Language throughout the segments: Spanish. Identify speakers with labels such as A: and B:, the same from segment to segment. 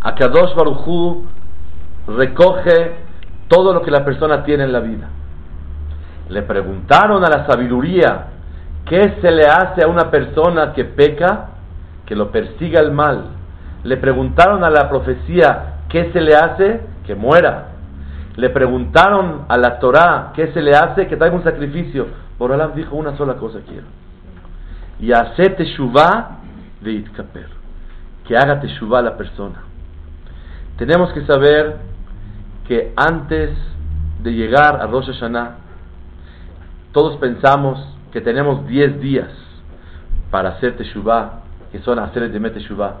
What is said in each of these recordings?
A: Akadosh Barujú recoge todo lo que la persona tiene en la vida. Le preguntaron a la sabiduría, ¿qué se le hace a una persona que peca? Que lo persiga el mal. Le preguntaron a la profecía, ¿qué se le hace? Que muera. Le preguntaron a la Torah, ¿qué se le hace? Que traiga un sacrificio. Borolam dijo una sola cosa quiero. Y hace teshuvah de itkaper. Que haga teshuvah la persona. Tenemos que saber que antes de llegar a Rosh Hashanah, todos pensamos que tenemos 10 días para hacer Teshuvah, que son hacer de Teshuvah,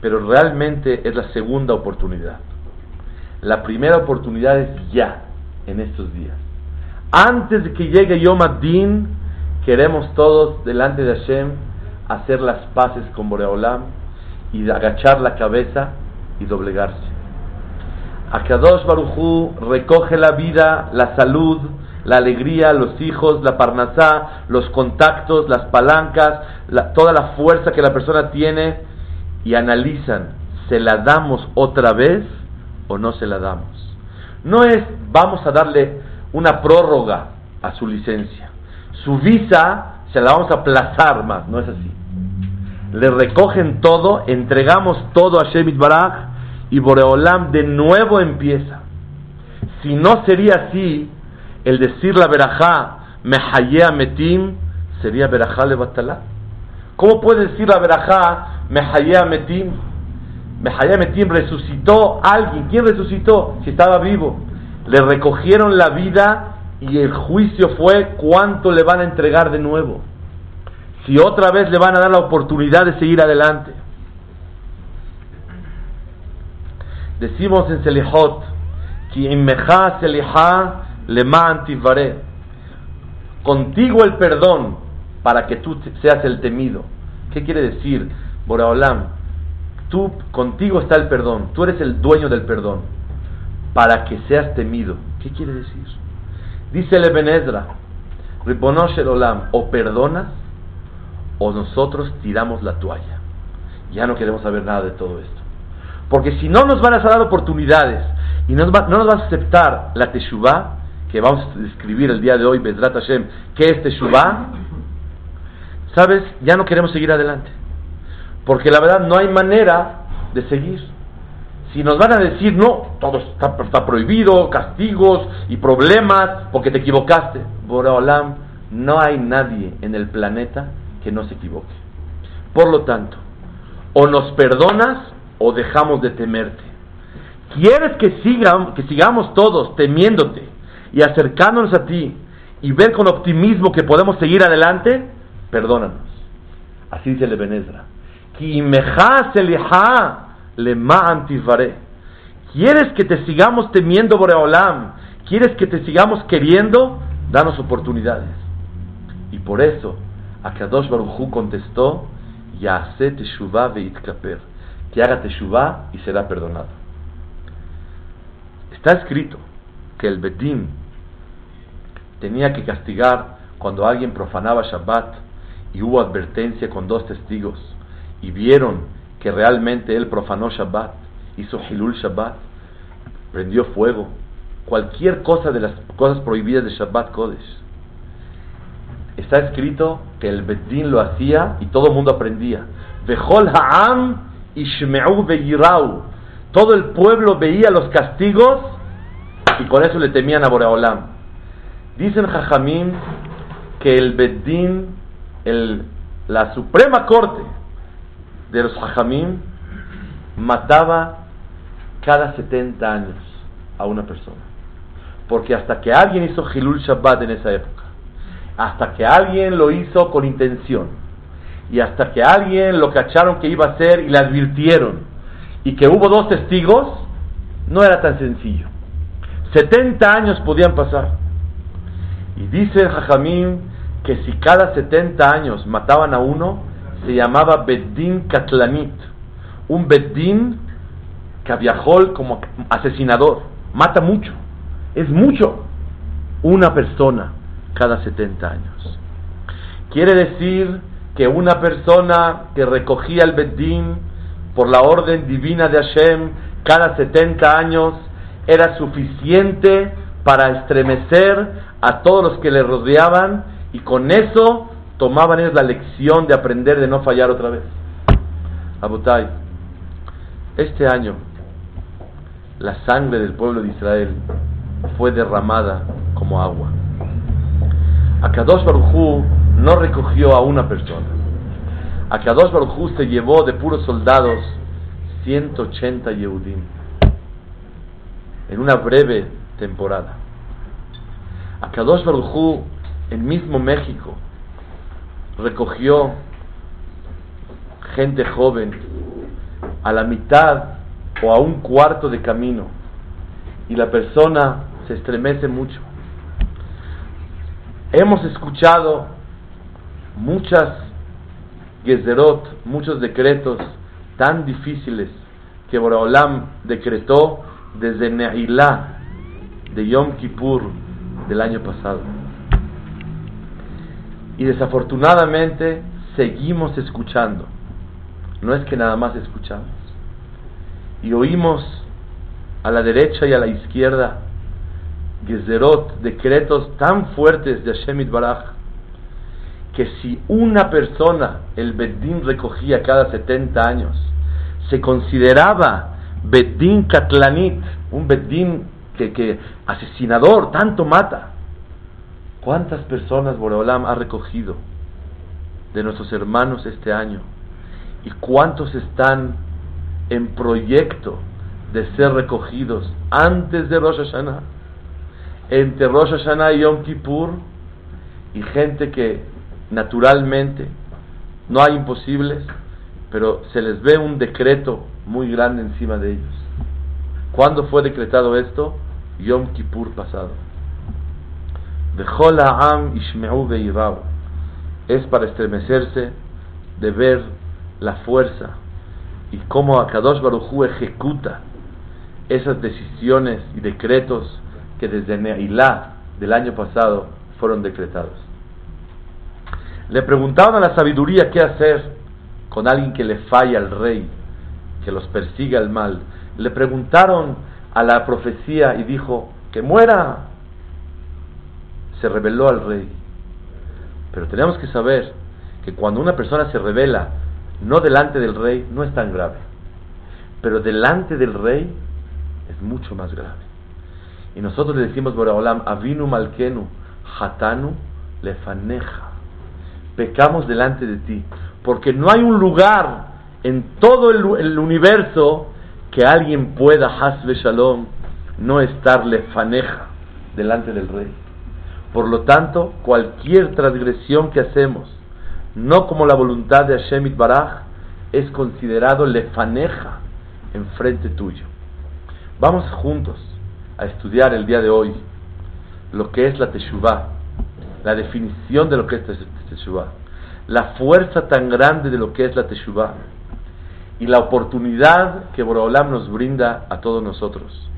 A: pero realmente es la segunda oportunidad. La primera oportunidad es ya, en estos días. Antes de que llegue Yom Adin, queremos todos delante de Hashem hacer las paces con Boreolam y agachar la cabeza y doblegarse. Akadosh Baruchu recoge la vida, la salud, la alegría, los hijos, la parnasá, los contactos, las palancas, toda la fuerza que la persona tiene y analizan, ¿se la damos otra vez o no se la damos? No es vamos a darle una prórroga a su licencia. Su visa se la vamos a aplazar más, no es así. Le recogen todo, entregamos todo a Shemit Baraj y Boreolam de nuevo empieza. Si no sería así, el decir la verajá, mehayea metim, sería verajá levatalá. ¿Cómo puede decir la verajá, mehayea metim? Mehayea metim resucitó alguien. ¿Quién resucitó? Si estaba vivo. Le recogieron la vida y el juicio fue cuánto le van a entregar de nuevo. Si otra vez le van a dar la oportunidad de seguir adelante. Decimos en Selihot, Contigo el perdón para que tú seas el temido. ¿Qué quiere decir, Boraolam? Tú, contigo está el perdón, tú eres el dueño del perdón, para que seas temido. ¿Qué quiere decir? Dice el Ebenezra, Olam, o perdonas o nosotros tiramos la toalla. Ya no queremos saber nada de todo esto. Porque si no nos van a dar oportunidades y no nos, va, a aceptar la Teshuvah, que vamos a describir el día de hoy, Bezrat Hashem, ¿qué es Teshuvah? ¿Sabes? Ya no queremos seguir adelante. Porque la verdad no hay manera de seguir. Si nos van a decir, no, todo está, prohibido, castigos y problemas porque te equivocaste. Boraholam, no hay nadie en el planeta que no se equivoque. Por lo tanto, o nos perdonas o dejamos de temerte. ¿Quieres que, que sigamos todos temiéndote y acercándonos a ti y ver con optimismo que podemos seguir adelante? Perdónanos. Así dice el Ebenezra. ¿Quieres que te sigamos temiendo, Boreolam? ¿Quieres que te sigamos queriendo? Danos oportunidades. Y por eso, Akadosh Baruchu contestó, Yase Teshuvah Veitkaper que haga teshuvah y será perdonado. Está escrito que el Bedín tenía que castigar cuando alguien profanaba Shabbat y hubo advertencia con dos testigos y vieron que realmente él profanó Shabbat, hizo Hilul Shabbat, prendió fuego, cualquier cosa de las cosas prohibidas de Shabbat Kodesh. Está escrito que el Bedín lo hacía y todo el mundo aprendía. Vejol Ha'am Ishme'u Beirau. Todo el pueblo veía los castigos y con eso le temían a Boreolam. Dicen Jajamín que el Beddin, el, la Suprema Corte de los Jajamín, mataba cada 70 años a una persona. Porque hasta que alguien hizo Hilul Shabbat en esa época, hasta que alguien lo hizo con intención, y hasta que alguien lo cacharon que iba a hacer y le advirtieron y que hubo dos testigos, no era tan sencillo. 70 años podían pasar. Y dice Jajamín que si cada 70 años mataban a uno, se llamaba Beddin Katlanit. Un Beddin que viajó como asesinador. Mata mucho. Es mucho. Una persona cada 70 años. Quiere decir que una persona que recogía el Bedín por la orden divina de Hashem cada 70 años era suficiente para estremecer a todos los que le rodeaban y con eso tomaban ellos la lección de aprender de no fallar otra vez. Abutai, este año la sangre del pueblo de Israel fue derramada como agua. Akadosh Baruj no recogió a una persona. Akadosh Baruj se llevó de puros soldados 180 Yehudim en una breve temporada. Akadosh Baruj en mismo México, recogió gente joven a la mitad o a un cuarto de camino y la persona se estremece mucho. Hemos escuchado muchas gezerot, muchos decretos tan difíciles que Boraholam decretó desde Neilá de Yom Kippur del año pasado. Y desafortunadamente seguimos escuchando. No es que nada más escuchamos. Y oímos a la derecha y a la izquierda gezerot, decretos tan fuertes de Hashem Baraj, que si una persona, el Beddin recogía cada 70 años, se consideraba Beddin Katlanit, un Beddin que, que asesinador, tanto mata. ¿Cuántas personas Boreolam ha recogido de nuestros hermanos este año? ¿Y cuántos están en proyecto de ser recogidos antes de Rosh Hashanah? Entre Rosh Hashanah y Yom Kippur, y gente que naturalmente no hay imposibles, pero se les ve un decreto muy grande encima de ellos. ¿Cuándo fue decretado esto? Yom Kippur pasado. Es para estremecerse de ver la fuerza y cómo Akadosh Baruchu ejecuta esas decisiones y decretos que desde Neilá del año pasado fueron decretados. Le preguntaban a la sabiduría qué hacer con alguien que le falla al rey, que los persiga el mal. Le preguntaron a la profecía y dijo, que muera. Se reveló al rey. Pero tenemos que saber que cuando una persona se revela no delante del rey, no es tan grave. Pero delante del rey es mucho más grave. Y nosotros le decimos, Boraholam, Avinu Malkenu, Hatanu Lefaneja. Pecamos delante de ti. Porque no hay un lugar en todo el, universo que alguien pueda, Hasbe Shalom, no estarle faneja delante del rey. Por lo tanto, cualquier transgresión que hacemos, no como la voluntad de Hashem Baraj, es considerado lefaneja en frente tuyo. Vamos juntos a estudiar el día de hoy lo que es la Teshuvah, la definición de lo que es Teshuvah, la fuerza tan grande de lo que es la Teshuvah y la oportunidad que Boraholam nos brinda a todos nosotros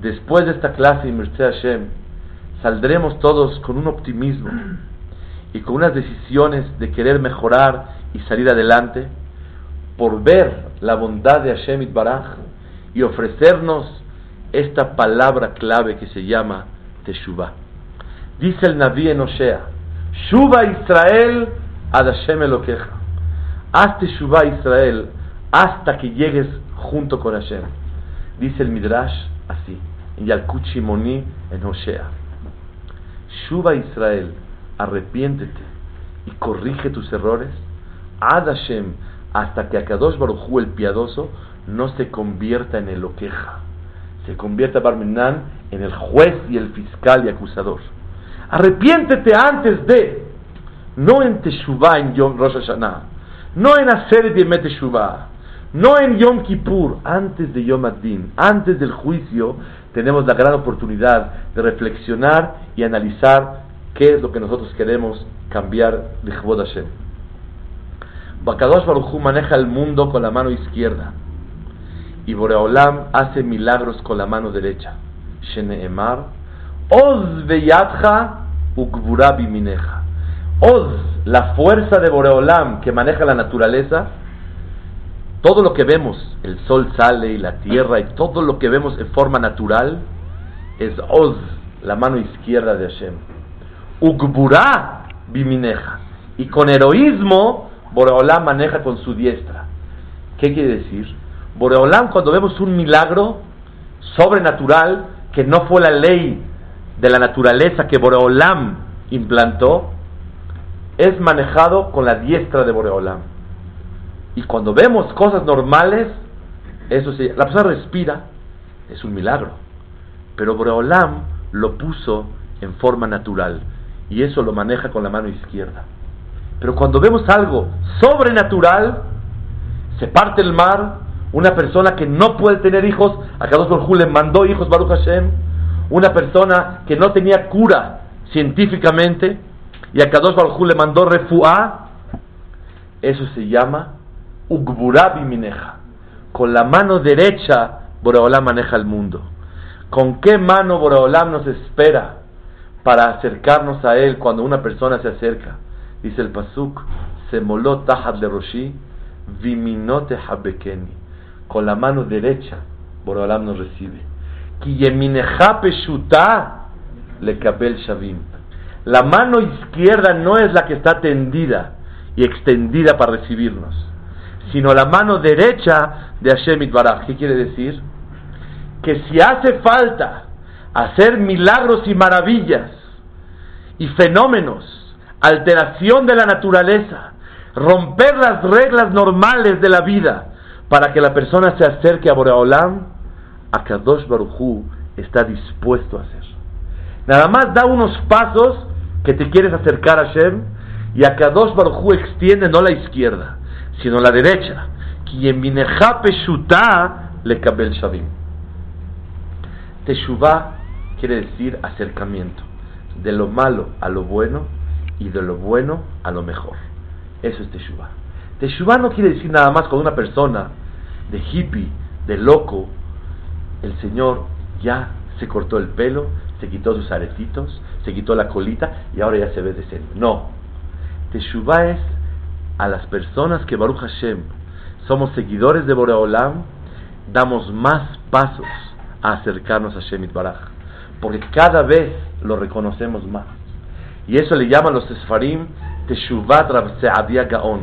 A: después de esta clase, Mircea Hashem, saldremos todos con un optimismo y con unas decisiones de querer mejorar y salir adelante por ver la bondad de Hashem Baraj y ofrecernos esta palabra clave que se llama Teshuvah. Dice el Naví en Osea, Shuba Israel ad Hashem Elokeja. Haz Teshuvah Israel hasta que llegues junto con Hashem. Dice el Midrash así en Yalkut Shimoni, en Hosea. Shuba Israel, arrepiéntete y corrige tus errores. Ad Hashem, hasta que Akadosh Baruchu el piadoso no se convierta en el oqueja, se convierta Barminan en el juez y el fiscal y acusador. Arrepiéntete antes de, no en Teshuvah en Yom Rosh Hashanah, no en hacer de Teshuvah, no en Yom Kippur, antes de Yom Adin, antes del juicio, tenemos la gran oportunidad de reflexionar y analizar qué es lo que nosotros queremos cambiar de Jebod Hashem. Bakadosh Baruch maneja el mundo con la mano izquierda y Boreolam hace milagros con la mano derecha. Sheneemar, Oz beyadcha ukbura bimineja. Oz, la fuerza de Boreolam que maneja la naturaleza, todo lo que vemos, el sol sale y la tierra y todo lo que vemos en forma natural, es Oz, la mano izquierda de Hashem. Ugbura bimineja. Y con heroísmo, Boreolam maneja con su diestra. ¿Qué quiere decir? Boreolam, cuando vemos un milagro sobrenatural, que no fue la ley de la naturaleza que Boreolam implantó, es manejado con la diestra de Boreolam. Y cuando vemos cosas normales, eso sí, la persona respira, es un milagro. Pero Boreolam lo puso en forma natural y eso lo maneja con la mano izquierda. Pero cuando vemos algo sobrenatural, se parte el mar, una persona que no puede tener hijos, a Kadosh Baruj le mandó hijos Baruch Hashem, una persona que no tenía cura científicamente, y a Kadosh Baruj le mandó refuá, eso se llama Ugburabi Mineja. Con la mano derecha, Boreolam maneja el mundo. ¿Con qué mano Boreolam nos espera para acercarnos a Él cuando una persona se acerca? Dice el Pasuk, se moló tajat de Roshi, viminote habekeni. Con la mano derecha, Boreolam nos recibe. Le shavim. La mano izquierda no es la que está tendida y extendida para recibirnos, sino la mano derecha de Hashem Itbaraj. ¿Qué quiere decir? Que si hace falta hacer milagros y maravillas y fenómenos, alteración de la naturaleza, romper las reglas normales de la vida para que la persona se acerque a Boreolam, a Kadosh Baruchu está dispuesto a hacer. Nada más da unos pasos que te quieres acercar a Hashem y a Kadosh Baruchu extiende no la izquierda, sino la derecha. Le kabel shavim. Teshuvah quiere decir acercamiento, de lo malo a lo bueno y de lo bueno a lo mejor. Eso es Teshuvah. Teshuvah no quiere decir nada más con una persona de hippie, de loco. El Señor ya se cortó el pelo, se quitó sus aretitos, se quitó la colita y ahora ya se ve decente. No. Teshuvah es a las personas que Baruch Hashem somos seguidores de Boreolam, damos más pasos a acercarnos a Shemit Baraj. Porque cada vez lo reconocemos más. Y eso le llaman los Esfarim Teshuvat Rav Gaon.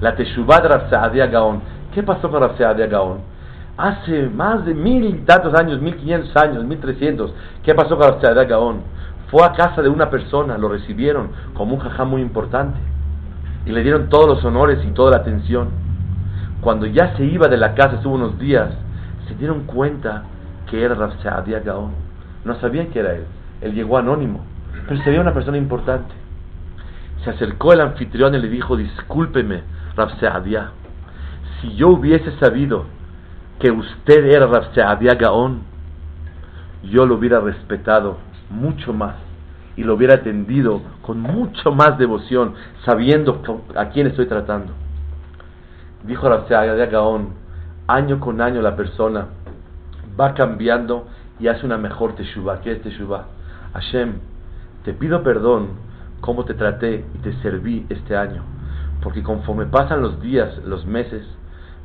A: La Teshuvat Rav Gaon. ¿Qué pasó con Rav Gaon? Hace más de mil y tantos años, mil quinientos años, mil trescientos, ¿qué pasó con Rav Gaón? Fue a casa de una persona, lo recibieron como un jajá muy importante y le dieron todos los honores y toda la atención. Cuando ya se iba de la casa, estuvo unos días, se dieron cuenta que era Rav Gaón. No sabían que era él. Él llegó anónimo, pero se veía una persona importante. Se acercó el anfitrión y le dijo, discúlpeme, Rav si yo hubiese sabido que usted era Rav Gaón, yo lo hubiera respetado mucho más y lo hubiera atendido con mucho más devoción, sabiendo a quién estoy tratando. Dijo Rav Gaón, año con año la persona va cambiando y hace una mejor teshuva. ¿Qué es teshuva? Hashem, te pido perdón cómo te traté y te serví este año, porque conforme pasan los días, los meses,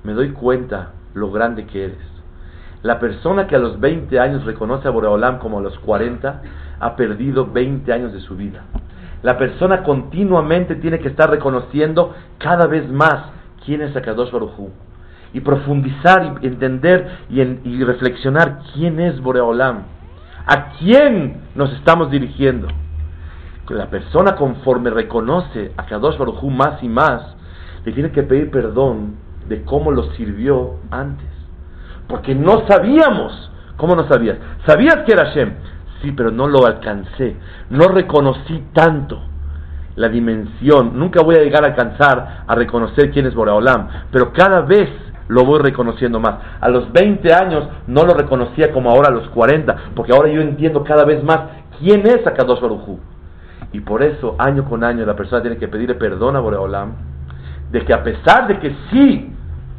A: me doy cuenta lo grande que eres. La persona que a los 20 años reconoce a Boreolam como a los 40 ha perdido 20 años de su vida. La persona continuamente tiene que estar reconociendo cada vez más quién es Akadosh Baruj y profundizar y entender y, reflexionar quién es Boreolam, a quién nos estamos dirigiendo. La persona conforme reconoce a Kadosh Baruj más y más, le tiene que pedir perdón de cómo lo sirvió antes. Porque no sabíamos. ¿Cómo no sabías? Sabías que era Hashem. Sí, pero no lo alcancé. No reconocí tanto la dimensión. Nunca voy a llegar a alcanzar a reconocer quién es Boreolam. Pero cada vez lo voy reconociendo más. A los 20 años no lo reconocía como ahora a los 40. Porque ahora yo entiendo cada vez más quién es Akadosh Baruj Y por eso, año con año, la persona tiene que pedirle perdón a Boreolam. De que a pesar de que sí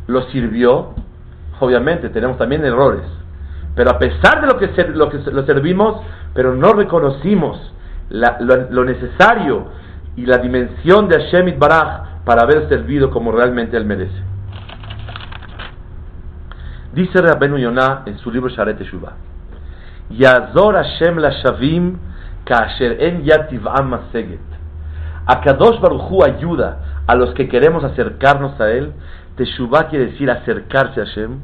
A: lo sirvió, obviamente tenemos también errores, pero a pesar de lo que, lo, que lo servimos, pero no reconocimos lo, necesario y la dimensión de Hashem Baraj para haber servido como realmente él merece. Dice Rabenu Yonah en su libro Sharet Teshuvah, Yazor Hashem la Shavim kasher en yativ'am maseget. Akadosh Baruchu ayuda a los que queremos acercarnos a Él. Teshuvah quiere decir acercarse a Hashem.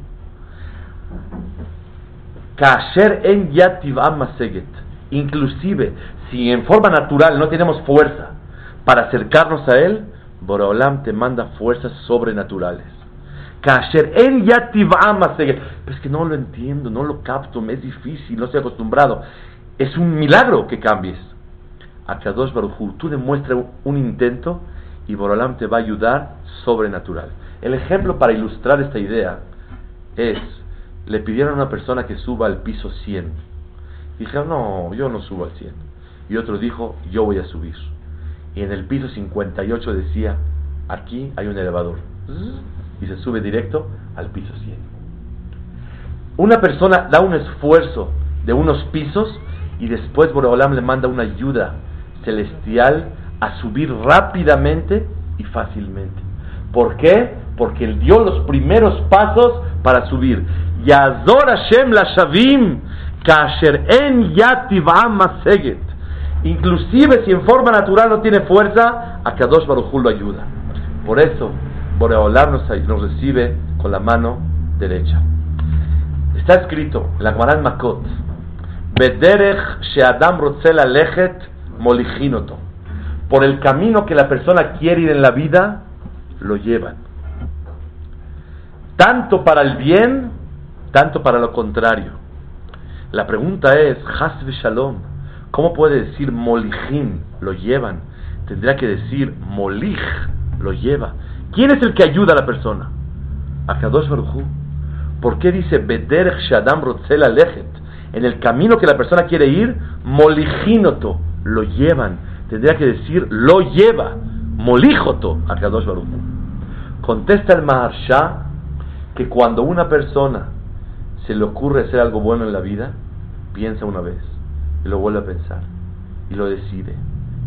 A: Kasher en yativ'am maseget. Inclusive, si en forma natural no tenemos fuerza para acercarnos a Él, Boreolam te manda fuerzas sobrenaturales. Kasher en Pero es que no lo entiendo, no lo capto, me es difícil, no estoy acostumbrado. Es un milagro que cambies. A Kadosh Baruj tú demuestras un intento y Borolam te va a ayudar sobrenatural. El ejemplo para ilustrar esta idea es, le pidieron a una persona que suba al piso 100. Dijeron, no, yo no subo al 100. Y otro dijo, yo voy a subir. Y en el piso 58 decía, aquí hay un elevador y se sube directo al piso 100. Una persona da un esfuerzo de unos pisos y después Boreolam le manda una ayuda celestial a subir rápidamente y fácilmente. ¿Por qué? Porque él dio los primeros pasos para subir. Yazor Hashem la kasher en yativam maseget. Inclusive si en forma natural no tiene fuerza, a Kadosh Baruj lo ayuda. Por eso, Boreolam nos, nos recibe con la mano derecha. Está escrito en la Gemara Makot, Bederech she'adam rotzela lechet molijinoto. Por el camino que la persona quiere ir en la vida, lo llevan. Tanto para el bien, tanto para lo contrario. La pregunta es, Hasbe Shalom, ¿cómo puede decir molijin? Lo llevan. Tendría que decir molij, lo lleva. ¿Quién es el que ayuda a la persona? Akadosh Baruj ¿Por qué dice Bederech Shadam Rotzela Lechet? En el camino que la persona quiere ir, Molijinoto, lo llevan. Tendría que decir, lo lleva. Molijoto, Akadosh Baruj Contesta el Maharsha que cuando una persona se le ocurre hacer algo bueno en la vida, piensa una vez y lo vuelve a pensar y lo decide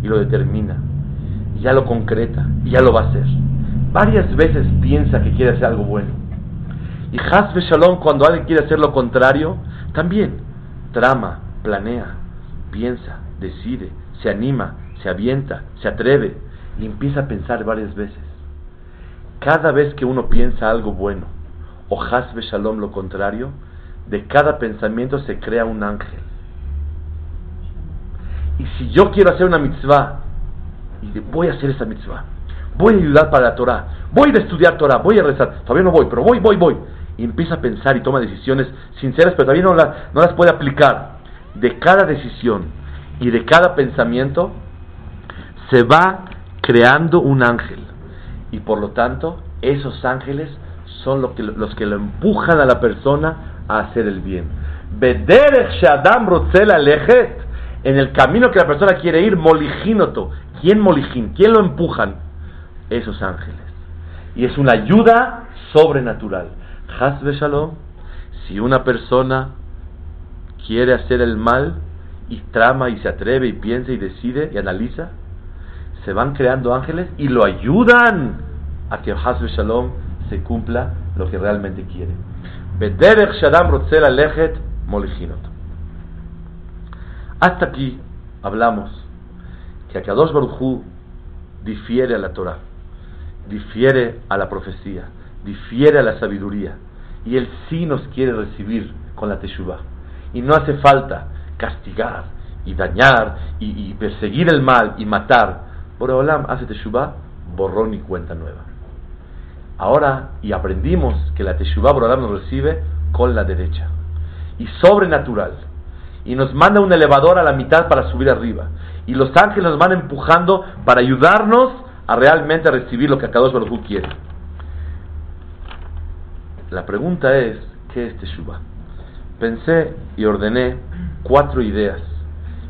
A: y lo determina y ya lo concreta y ya lo va a hacer varias veces piensa que quiere hacer algo bueno. Y Hasbe Shalom, cuando alguien quiere hacer lo contrario, también trama, planea, piensa, decide, se anima, se avienta, se atreve y empieza a pensar varias veces. Cada vez que uno piensa algo bueno o Hasbe Shalom lo contrario, de cada pensamiento se crea un ángel. Y si yo quiero hacer una mitzvah, y voy a hacer esa mitzvah, voy a ayudar para la Torah, voy a estudiar Torah, voy a rezar, todavía no voy, pero voy, voy, voy. Y empieza a pensar y toma decisiones sinceras, pero todavía no, no las puede aplicar. De cada decisión y de cada pensamiento se va creando un ángel. Y por lo tanto, esos ángeles son los que, los que lo empujan a la persona a hacer el bien. En el camino que la persona quiere ir, molijinoto. ¿Quién molijin? ¿Quién lo empujan? esos ángeles. Y es una ayuda sobrenatural. Hasbe Shalom, si una persona quiere hacer el mal y trama y se atreve y piensa y decide y analiza, se van creando ángeles y lo ayudan a que Hasbe Shalom cumpla lo que realmente quiere. Hasta aquí hablamos que Akadosh Baruchu difiere a la Torah difiere a la profecía, difiere a la sabiduría. Y Él sí nos quiere recibir con la Teshuvah. Y no hace falta castigar y dañar y, perseguir el mal y matar. Boreolam hace Teshuvah, borrón y cuenta nueva. Ahora, y aprendimos que la Teshuvah Boreolam nos recibe con la derecha. Y sobrenatural. Y nos manda un elevador a la mitad para subir arriba. Y los ángeles nos van empujando para ayudarnos a realmente recibir lo que Akadosh Baruj quiere. La pregunta es, ¿qué es Teshuvah? Pensé y ordené cuatro ideas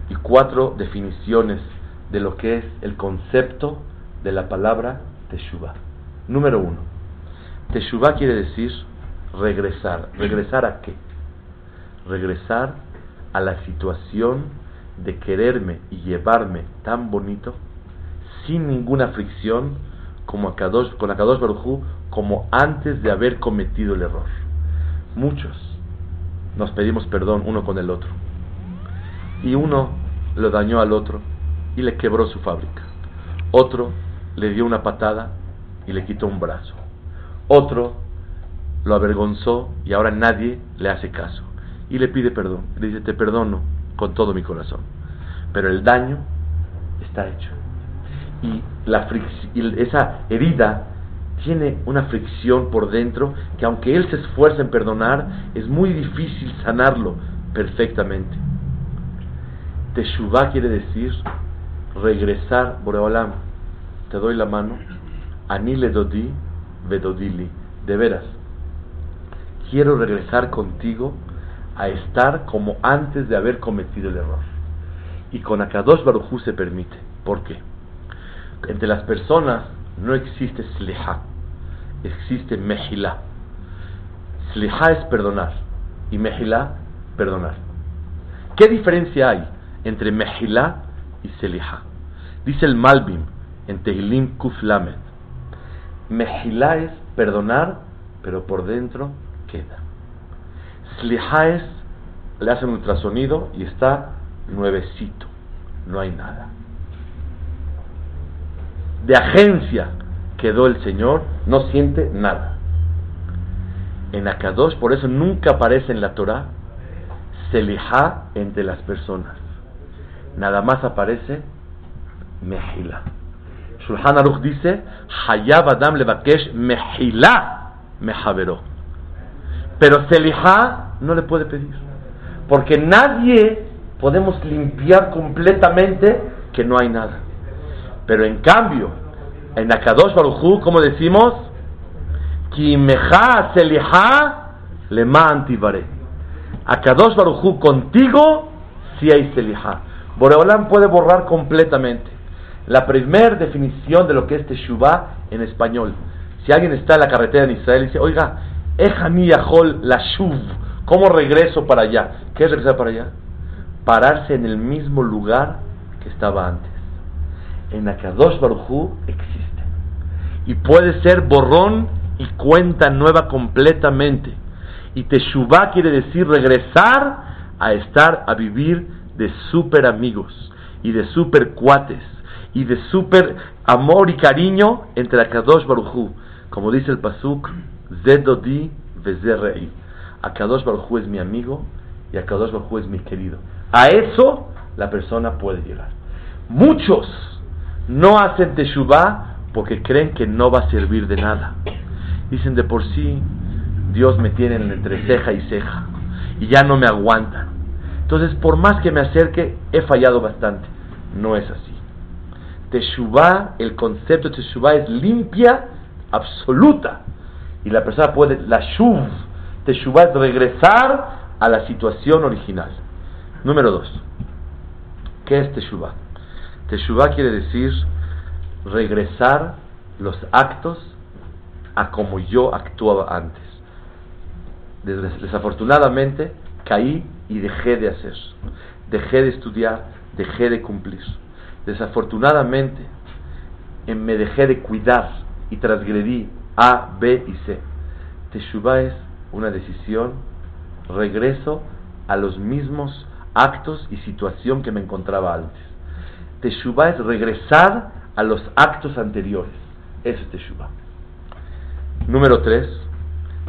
A: y cuatro definiciones de lo que es el concepto de la palabra Teshuvah. Número uno, Teshuvah quiere decir regresar. ¿Regresar a qué? Regresar a la situación de quererme y llevarme tan bonito sin ninguna fricción como con Akadosh Barujú como antes de haber cometido el error. muchos nos pedimos perdón uno con el otro. Y uno lo dañó al otro y le quebró su fábrica. Otro le dio una patada y le quitó un brazo. Otro lo avergonzó y ahora nadie le hace caso. Y le pide perdón. Le dice, te perdono con todo mi corazón. Pero el daño está hecho. Y, la esa herida tiene una fricción por dentro que aunque él se esfuerce en perdonar, es muy difícil sanarlo perfectamente. Teshuvah quiere decir regresar, Boreolam, te doy la mano, ani le dodi, vedodili, de veras, quiero regresar contigo a estar como antes de haber cometido el error. Y con Akadosh Barujú se permite. ¿Por qué? Entre las personas no existe sliha, existe mejilá. Sliha es perdonar y mejilá perdonar. ¿Qué diferencia hay entre mejilá y sliha? Dice el Malbim en Tehilim Kuf Lamed. Mejilá es perdonar, pero por dentro queda. Sliha es, le hacen un ultrasonido y está nuevecito, no hay nada de agencia quedó el Señor, no siente nada. En Akadosh, por eso nunca aparece en la Torah Selihá entre las personas. Nada más aparece Mejila. Shulhan Aruch dice, Hayab Adam levakesh Mejila mejaveró. Pero Selihá no le puede pedir. Porque nadie podemos limpiar completamente que no hay nada. Pero en cambio, en Akadosh Baruchu, como decimos, Kimeja Seliha Lema Antibare. Akadosh Baruchu contigo, si hay Seliha. Boreolam puede borrar completamente. La primera definición de lo que es Teshuvah en español. Si alguien está en la carretera en Israel y dice, oiga, Ejani Yahol la Shuv, ¿cómo regreso para allá? ¿Qué es regresar para allá? Pararse en el mismo lugar que estaba antes en Akadosh Barujú existe. Y puede ser borrón y cuenta nueva completamente. Y Teshuvah quiere decir regresar a estar a vivir de super amigos y de super cuates y de super amor y cariño entre Akadosh Barujú. Como dice el Pasuk, Zedodi Vezerrei. Akadosh Barujú es mi amigo y Akadosh Barujú es mi querido. A eso la persona puede llegar. Muchos no hacen teshuvah porque creen que no va a servir de nada. Dicen de por sí, Dios me tiene entre ceja y ceja y ya no me aguantan. Entonces, por más que me acerque, he fallado bastante. No es así. Teshuvah, el concepto de Teshuvah es limpia, absoluta. Y la persona puede, la Shuv, Teshuvah es regresar a la situación original. Número dos. ¿Qué es Teshuvah? Teshuvah quiere decir regresar los actos a como yo actuaba antes. Desafortunadamente caí y dejé de hacer, dejé de estudiar, dejé de cumplir. Desafortunadamente me dejé de cuidar y transgredí A, B y C. Teshuvah es una decisión, regreso a los mismos actos y situación que me encontraba antes. Teshuvah es regresar a los actos anteriores. Eso es Teshuvah. Número 3.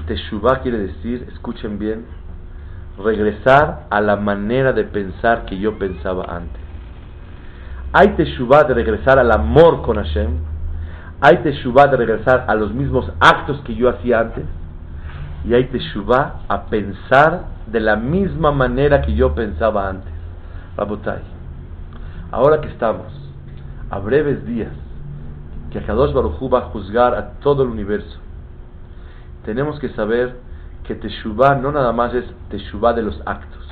A: Teshuvah quiere decir, escuchen bien, regresar a la manera de pensar que yo pensaba antes. Hay Teshuvah de regresar al amor con Hashem. Hay Teshuvah de regresar a los mismos actos que yo hacía antes. Y hay Teshuvah a pensar de la misma manera que yo pensaba antes. Rabotai ahora que estamos a breves días que Akadosh Baruj va a juzgar a todo el universo, tenemos que saber que Teshuvah no nada más es Teshuvah de los actos,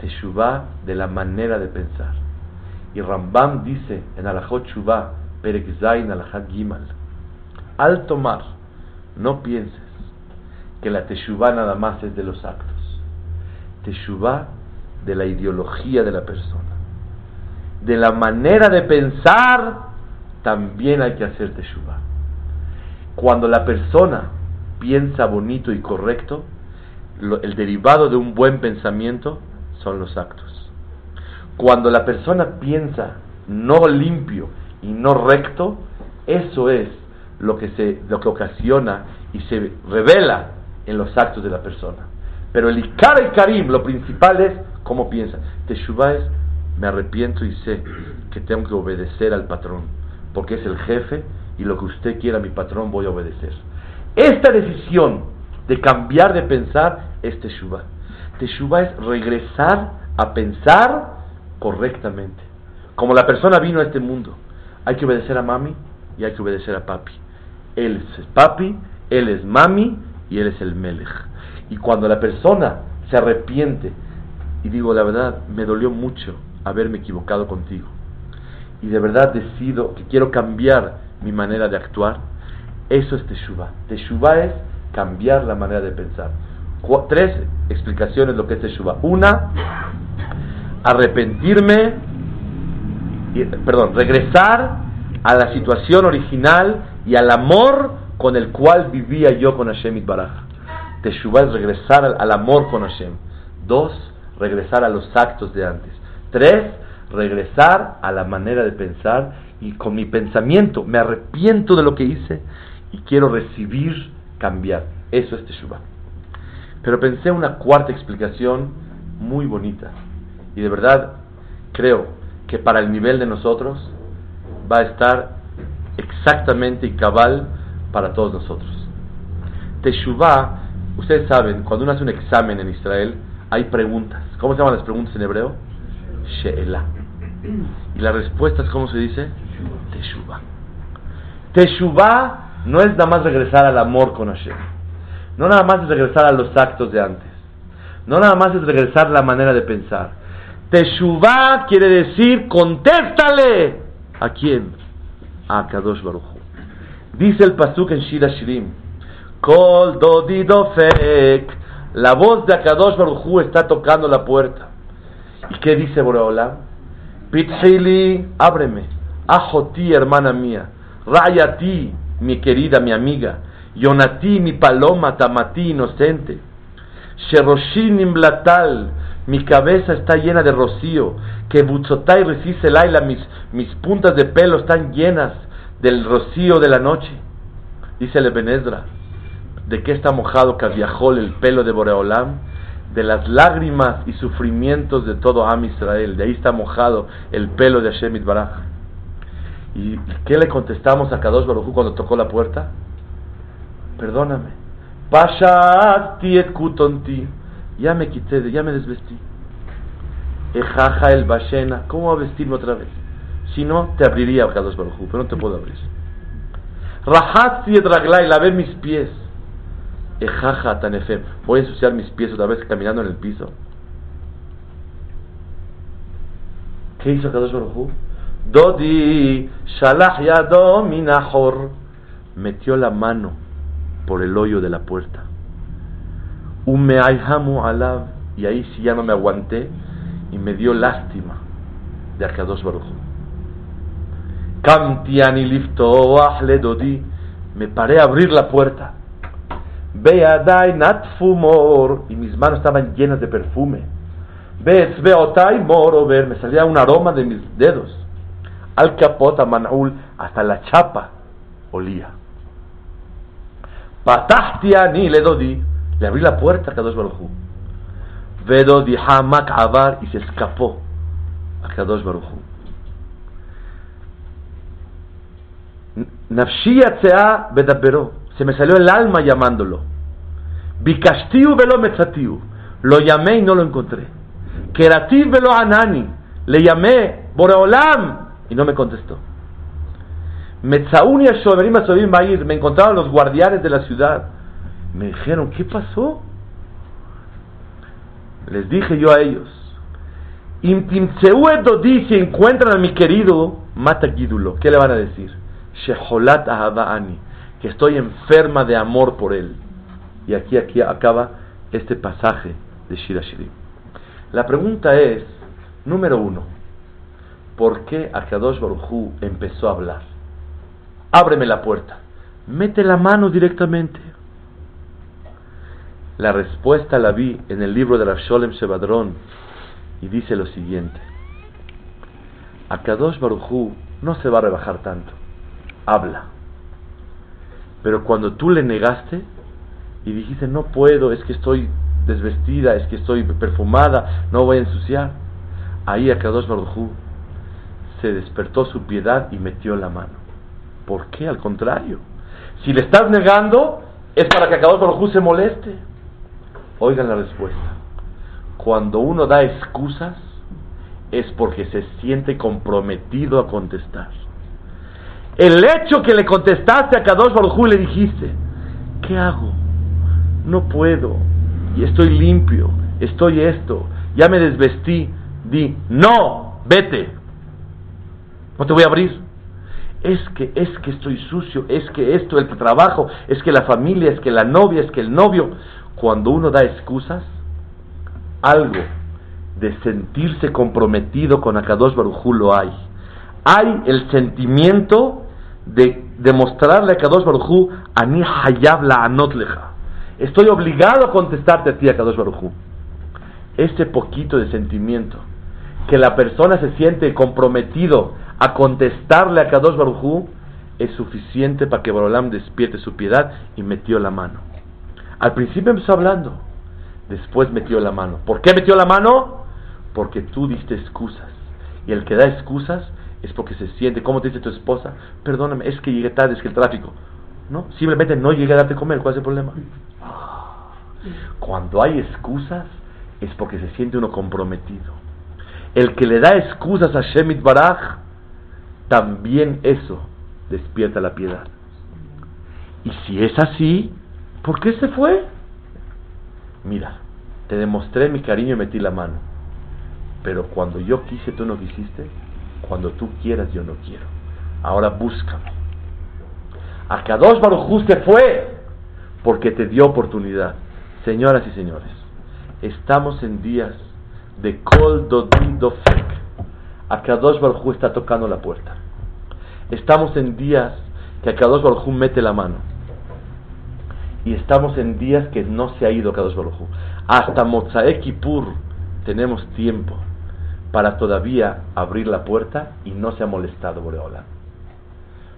A: Teshuvah de la manera de pensar. Y Rambam dice en Alajot Shuvah, Perek Zain Alajat Gimal, al tomar, no pienses que la Teshuvah nada más es de los actos, Teshuvah de la ideología de la persona de la manera de pensar, también hay que hacer teshuva. Cuando la persona piensa bonito y correcto, el derivado de un buen pensamiento son los actos. Cuando la persona piensa no limpio y no recto, eso es lo que, se, lo que ocasiona y se revela en los actos de la persona. Pero el Ikar y Karim, lo principal es cómo piensa. Teshuvah es, me arrepiento y sé que tengo que obedecer al patrón, porque es el jefe y lo que usted quiera, mi patrón, voy a obedecer. Esta decisión de cambiar de pensar es Teshuvah. Teshuvah es regresar a pensar correctamente. Como la persona vino a este mundo, hay que obedecer a mami y hay que obedecer a papi. Él es papi, él es mami y él es el melech. Y cuando la persona se arrepiente y digo la verdad, me dolió mucho haberme equivocado contigo. Y de verdad decido que quiero cambiar mi manera de actuar. Eso es Teshuvah. Teshuvah es cambiar la manera de pensar. tres explicaciones de lo que es Teshuvah. Una, arrepentirme, perdón, regresar a la situación original y al amor con el cual vivía yo con Hashem Itbaraj. Teshuvah es regresar al, amor con Hashem. Dos, regresar a los actos de antes. Tres, regresar a la manera de pensar y con mi pensamiento me arrepiento de lo que hice y quiero recibir, cambiar. Eso es Teshuvah. Pero pensé una cuarta explicación muy bonita y de verdad creo que para el nivel de nosotros va a estar exactamente y cabal para todos nosotros. Teshuvah, ustedes saben, cuando uno hace un examen en Israel, hay preguntas. ¿Cómo se llaman las preguntas en hebreo? She'elah. Y las respuestas, ¿cómo se dice? Teshuvah. Teshuvah no es nada más regresar al amor con Hashem. No nada más es regresar a los actos de antes. No nada más es regresar la manera de pensar. Teshuvah quiere decir contéstale. ¿A quién? A Kadosh Baruch Dice el pasuk en Shira Shirim, Kol dodido fek, la voz de Akadosh Baruchu está tocando la puerta. ¿Y qué dice Boreolam? Pithili, ábreme. Ajoti, hermana mía. Rayati, mi querida, mi amiga. Yonati, mi paloma, tamati, inocente. Sheroshin imblatal, mi cabeza está llena de rocío. Que butzotai resiste laila, mis, mis puntas de pelo están llenas del rocío de la noche. Dice el Ebenezra, ¿de qué está mojado Caviajol, el pelo de Boreolam? De las lágrimas y sufrimientos de todo Am Israel. De ahí está mojado el pelo de Hashem. ¿Y qué le contestamos a Kadosh Baruj cuando tocó la puerta? Perdóname. Pashati et kutonti. Ya me quité, ya me desvestí. Ejaja el Bashena. ¿Cómo va a vestirme otra vez? Si no, te abriría Kadosh Baruj pero no te puedo abrir. Rahatzi et raglai, lavé mis pies. Ejaja tanefem. Voy a ensuciar mis pies otra vez caminando en el piso. ¿Qué hizo Kadosh Baruj Dodi shalach yado minahor. Metió la mano por el hoyo de la puerta. Alav. Y ahí sí ya no me aguanté y me dio lástima de Akadosh Baruj Kamtiani lifto dodi. Me paré a abrir la puerta. Beadai natfumor. Y mis manos estaban llenas de perfume. Beotai moro ver. Me salía un aroma de mis dedos. Al capota manul. Hasta la chapa olía. Patahtiani le dodi. Le abrí la puerta a Kadosh Baruchu. Vedodi hamak avar. Y se escapó a Kadosh Baruchu. Se me salió el alma llamándolo. Bikashtiu velo metzatiu. Lo llamé y no lo encontré. Kerativ velo anani. Le llamé Boreolam y no me contestó. Me encontraron los guardianes de la ciudad. Me dijeron, ¿qué pasó? Les dije yo a ellos. Intimtseu si encuentran a mi querido, mata Gidulo. ¿Qué le van a decir? Sheholat Ani, que estoy enferma de amor por él. Y aquí, aquí acaba este pasaje de Shira La pregunta es, número uno, ¿por qué Akadosh Baruchu empezó a hablar? Ábreme la puerta, mete la mano directamente. La respuesta la vi en el libro de Rav Sholem Shebadron y dice lo siguiente. Akadosh Barujú no se va a rebajar tanto. Habla. Pero cuando tú le negaste y dijiste, no puedo, es que estoy desvestida, es que estoy perfumada, no voy a ensuciar. Ahí Akadosh Barujú se despertó su piedad y metió la mano. ¿Por qué? Al contrario. Si le estás negando, es para que Akadosh Barujú se moleste. Oigan la respuesta. Cuando uno da excusas, es porque se siente comprometido a contestar. El hecho que le contestaste a Kadosh Baruj y le dijiste, ¿qué hago? No puedo, y estoy limpio, estoy esto, ya me desvestí, di, no, vete, no te voy a abrir. Es que, es que estoy sucio, es que esto, el que trabajo, es que la familia, es que la novia, es que el novio. Cuando uno da excusas, algo de sentirse comprometido con Akadosh Barujú lo hay. Hay el sentimiento de demostrarle a Akadosh Barujú, Ani Hayab la Anotleja. Estoy obligado a contestarte a ti, Akadosh Barujú. Ese poquito de sentimiento, que la persona se siente comprometido a contestarle a Akadosh Barujú, es suficiente para que Barolam despierte su piedad y metió la mano. Al principio empezó hablando, después metió la mano. ¿Por qué metió la mano? Porque tú diste excusas. Y el que da excusas es porque se siente, ¿cómo te dice tu esposa? Perdóname, es que llegué tarde, es que el tráfico. No, simplemente no llegué a darte comer, ¿cuál es el problema? Cuando hay excusas es porque se siente uno comprometido. El que le da excusas a Shemit Baraj, también eso despierta la piedad. Y si es así, ¿por qué se fue? Mira, te demostré mi cariño y metí la mano. Pero cuando yo quise, tú no quisiste. Cuando tú quieras, yo no quiero. Ahora búscame. A Kadosh Baruj se fue porque te dio oportunidad. Señoras y señores, estamos en días de Kol Dodi Dofek. A Kadosh Baruj está tocando la puerta. Estamos en días que a Kadosh Baruj mete la mano y estamos en días que no se ha ido Kadosh Baruj Hasta Mozae Kippur tenemos tiempo para todavía abrir la puerta y no se ha molestado Boreola.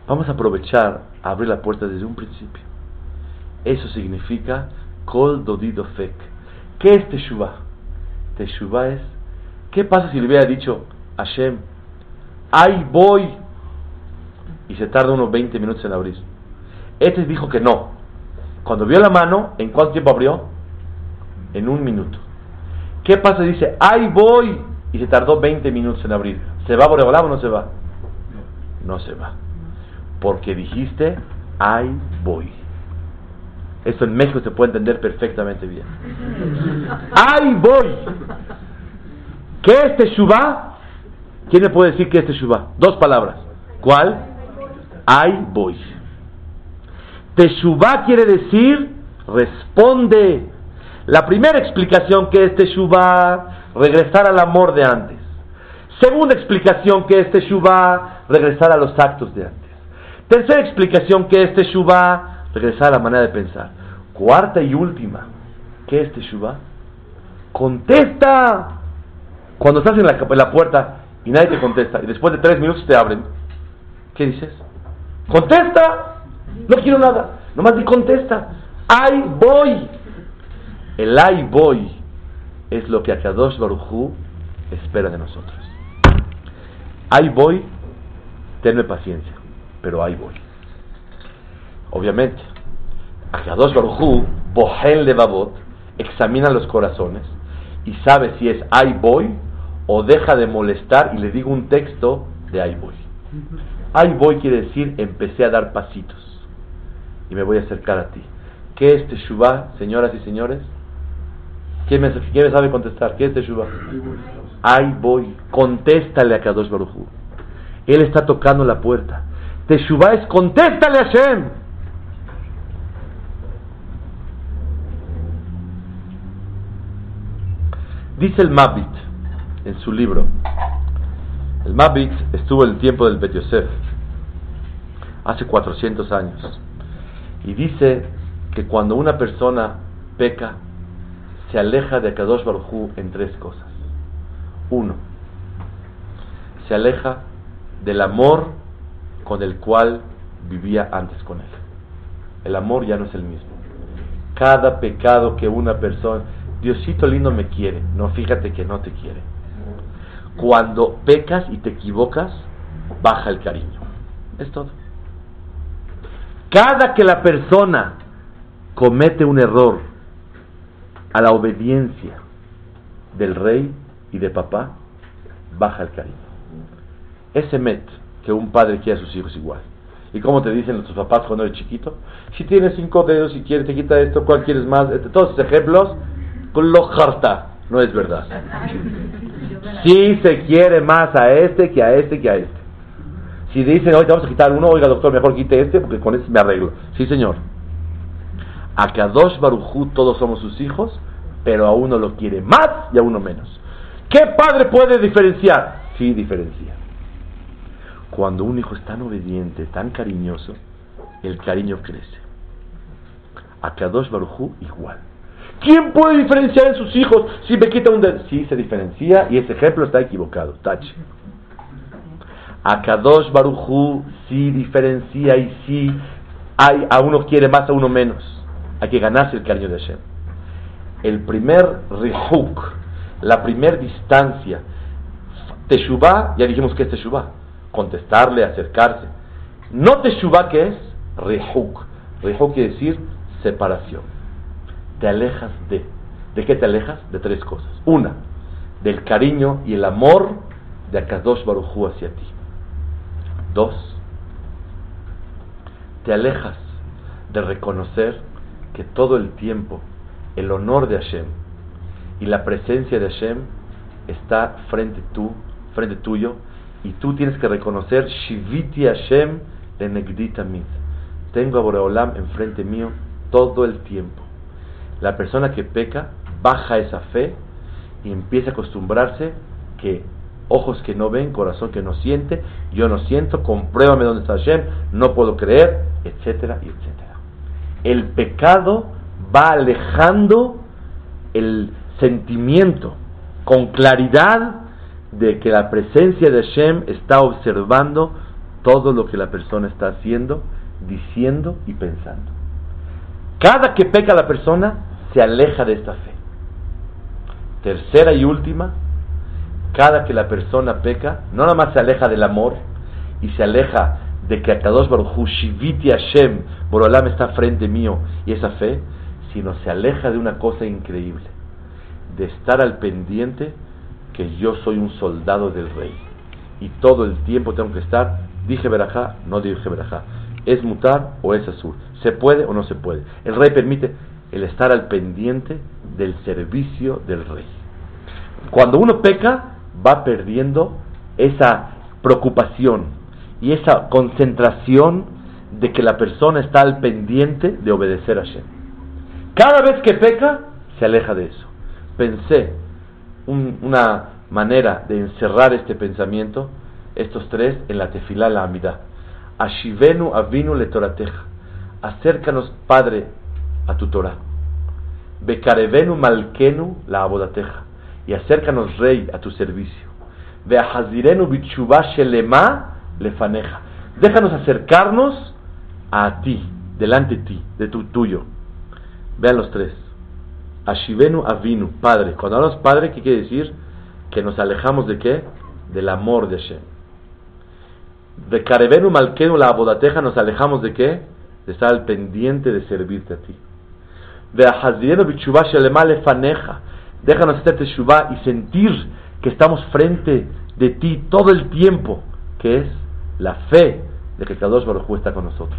A: Vamos a aprovechar a abrir la puerta desde un principio. Eso significa Kol Dodido Fek. ¿Qué es Teshuvah? Teshuvah es, ¿qué pasa si le hubiera dicho Hashem, ahí voy? Y se tarda unos 20 minutos en abrir. Este dijo que no, cuando vio la mano, ¿en cuánto tiempo abrió? En un minuto. ¿Qué pasa? Dice, ¡ay voy! Y se tardó 20 minutos en abrir. ¿Se va Boreolam o no se va? No se va. Porque dijiste, ¡ay voy! Esto en México se puede entender perfectamente bien. ¡ay voy! ¿Qué es Teshuvah? ¿Quién me puede decir qué es Teshuvah? Dos palabras. ¿Cuál? ¡ay voy! Teshuvah quiere decir responde. La primera explicación que es Teshuvah, regresar al amor de antes. Segunda explicación que es Teshuvah, regresar a los actos de antes. Tercera explicación que es Teshuvah, regresar a la manera de pensar. Cuarta y última, ¿qué es Teshuvah? Contesta. Cuando estás en la, en la puerta y nadie te contesta y después de tres minutos te abren, ¿qué dices? Contesta. No quiero nada. Nomás di contesta. ¡Ay, voy! El ay, voy es lo que Akadosh Barujú espera de nosotros. Ay, voy, tenme paciencia, pero ahí voy. Obviamente, Akadosh Barujú, Bohel Levavot, examina los corazones y sabe si es ay, voy o deja de molestar y le digo un texto de ay, voy. Ay, voy quiere decir empecé a dar pasitos y me voy a acercar a ti. ¿Qué es Teshuvah, señoras y señores? ¿Quién me, sabe contestar? ¿Qué es Teshuvah? Ahí voy. Contéstale a Kadosh Baruchu. Él está tocando la puerta. Teshuvah es contéstale a Hashem. Dice el Mabit en su libro. El Mabit estuvo en el tiempo del Bet Yosef, hace 400 años. Y dice que cuando una persona peca se aleja de Kadosh Baruj en tres cosas. Uno, se aleja del amor con el cual vivía antes con él. El amor ya no es el mismo. Cada pecado que una persona, Diosito lindo me quiere, no fíjate que no te quiere. Cuando pecas y te equivocas, baja el cariño. Es todo. Cada que la persona comete un error a la obediencia del rey y de papá, baja el cariño. Ese met que un padre quiere a sus hijos igual. ¿Y como te dicen tus papás cuando eres chiquito? Si tienes cinco dedos y quieres, te quita esto, ¿cuál quieres más? Este, todos esos ejemplos, con lo harta, no es verdad. Si se quiere más a este que a este que a este. Si dicen, hoy vamos a quitar uno, oiga doctor, mejor quite este porque con este me arreglo. Sí, señor. A Kadosh Barujú todos somos sus hijos, pero a uno lo quiere más y a uno menos. ¿Qué padre puede diferenciar? Sí, diferencia. Cuando un hijo es tan obediente, tan cariñoso, el cariño crece. A Kadosh Barujú igual. ¿Quién puede diferenciar en sus hijos si me quita un dedo? Sí, se diferencia y ese ejemplo está equivocado. Tache. A Kadosh Barujú sí diferencia y sí hay, a uno quiere más, a uno menos. Hay que ganarse el cariño de Hashem. El primer rihuk, la primera distancia, Teshuvah, ya dijimos que es Teshuvah, contestarle, acercarse. No Teshuvah, que es Rihuk. Rihuk quiere decir separación te alejas de. ¿De qué te alejas? De tres cosas. Una, del cariño y el amor de Akadosh Barujú hacia ti. Dos, te alejas de reconocer que todo el tiempo el honor de Hashem y la presencia de Hashem está frente tú, frente tuyo, y tú tienes que reconocer Shiviti Hashem de Negdita Tengo a Boreolam enfrente mío todo el tiempo. La persona que peca baja esa fe y empieza a acostumbrarse que ojos que no ven, corazón que no siente, yo no siento, compruébame dónde está Hashem, no puedo creer, etcétera, etcétera. El pecado va alejando el sentimiento con claridad de que la presencia de Hashem está observando todo lo que la persona está haciendo, diciendo y pensando. Cada que peca la persona, se aleja de esta fe. Tercera y última, cada que la persona peca, no nada más se aleja del amor y se aleja de que Akadosh Baruch Shiviti Hashem, Borolam está frente mío y esa fe, sino se aleja de una cosa increíble, de estar al pendiente que yo soy un soldado del rey y todo el tiempo tengo que estar, dije verajá, no dije verajá, es mutar o es azul, se puede o no se puede. El rey permite, el estar al pendiente del servicio del rey. Cuando uno peca, va perdiendo esa preocupación y esa concentración de que la persona está al pendiente de obedecer a Shem. Cada vez que peca, se aleja de eso. Pensé una manera de encerrar este pensamiento, estos tres, en la tefilá la amidad. Ashivenu avinu le torateja. Acércanos, Padre, a tu Torah. Bekarevenu malkenu la abodateja. Y acércanos, Rey, a tu servicio. Veahazirenu bichuba shelema lefaneja. Déjanos acercarnos a ti, delante de ti, de tu tuyo. Vean los tres. Ashivenu avinu, padre. Cuando hablamos padre, ¿qué quiere decir? Que nos alejamos de qué? Del amor de Hashem. Bekarevenu malkenu la abodateja, nos alejamos de qué? De estar al pendiente de servirte a ti. Déjanos hacer teshuva y sentir que estamos frente de ti todo el tiempo, que es la fe de que Kadosh Baruj está con nosotros.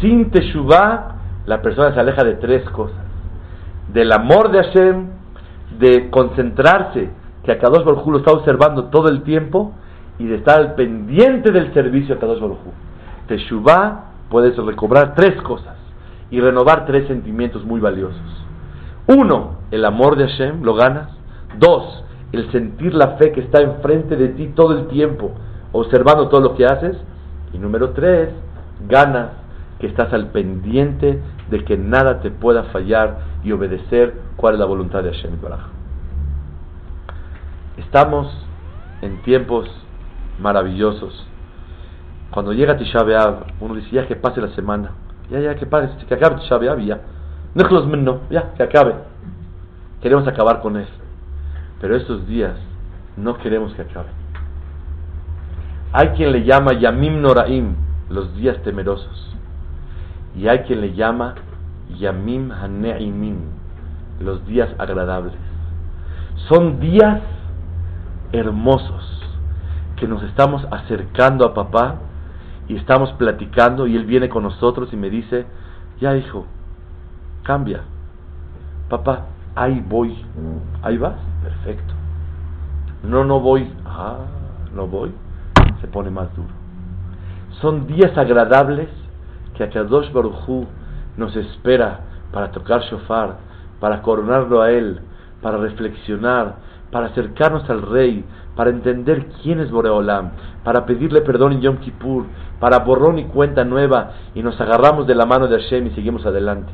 A: Sin teshuva, la persona se aleja de tres cosas: del amor de Hashem, de concentrarse que a Kadosh Baruj lo está observando todo el tiempo y de estar pendiente del servicio a Kadosh Baruj Teshuva puedes recobrar tres cosas y renovar tres sentimientos muy valiosos. Uno, el amor de Hashem, lo ganas. Dos, el sentir la fe que está enfrente de ti todo el tiempo, observando todo lo que haces. Y número tres, ganas que estás al pendiente de que nada te pueda fallar y obedecer cuál es la voluntad de Hashem Baraj. Estamos en tiempos maravillosos. Cuando llega Tisha B'Av, uno dice, ya que pase la semana, ya, ya, que pase, que acabe Tisha B'Av, ya. No, ya, que acabe. Queremos acabar con él. Pero estos días no queremos que acabe. Hay quien le llama Yamim Noraim, los días temerosos. Y hay quien le llama Yamim Haneimim, los días agradables. Son días hermosos que nos estamos acercando a papá y estamos platicando y él viene con nosotros y me dice, ya hijo, cambia. Papá, ahí voy. Ahí vas, perfecto. No, no voy. Ah, no voy. Se pone más duro. Son días agradables que Akadosh Baruchú nos espera para tocar shofar, para coronarlo a él, para reflexionar, para acercarnos al rey, para entender quién es Boreolam, para pedirle perdón en Yom Kippur, para borrón y cuenta nueva y nos agarramos de la mano de Hashem y seguimos adelante.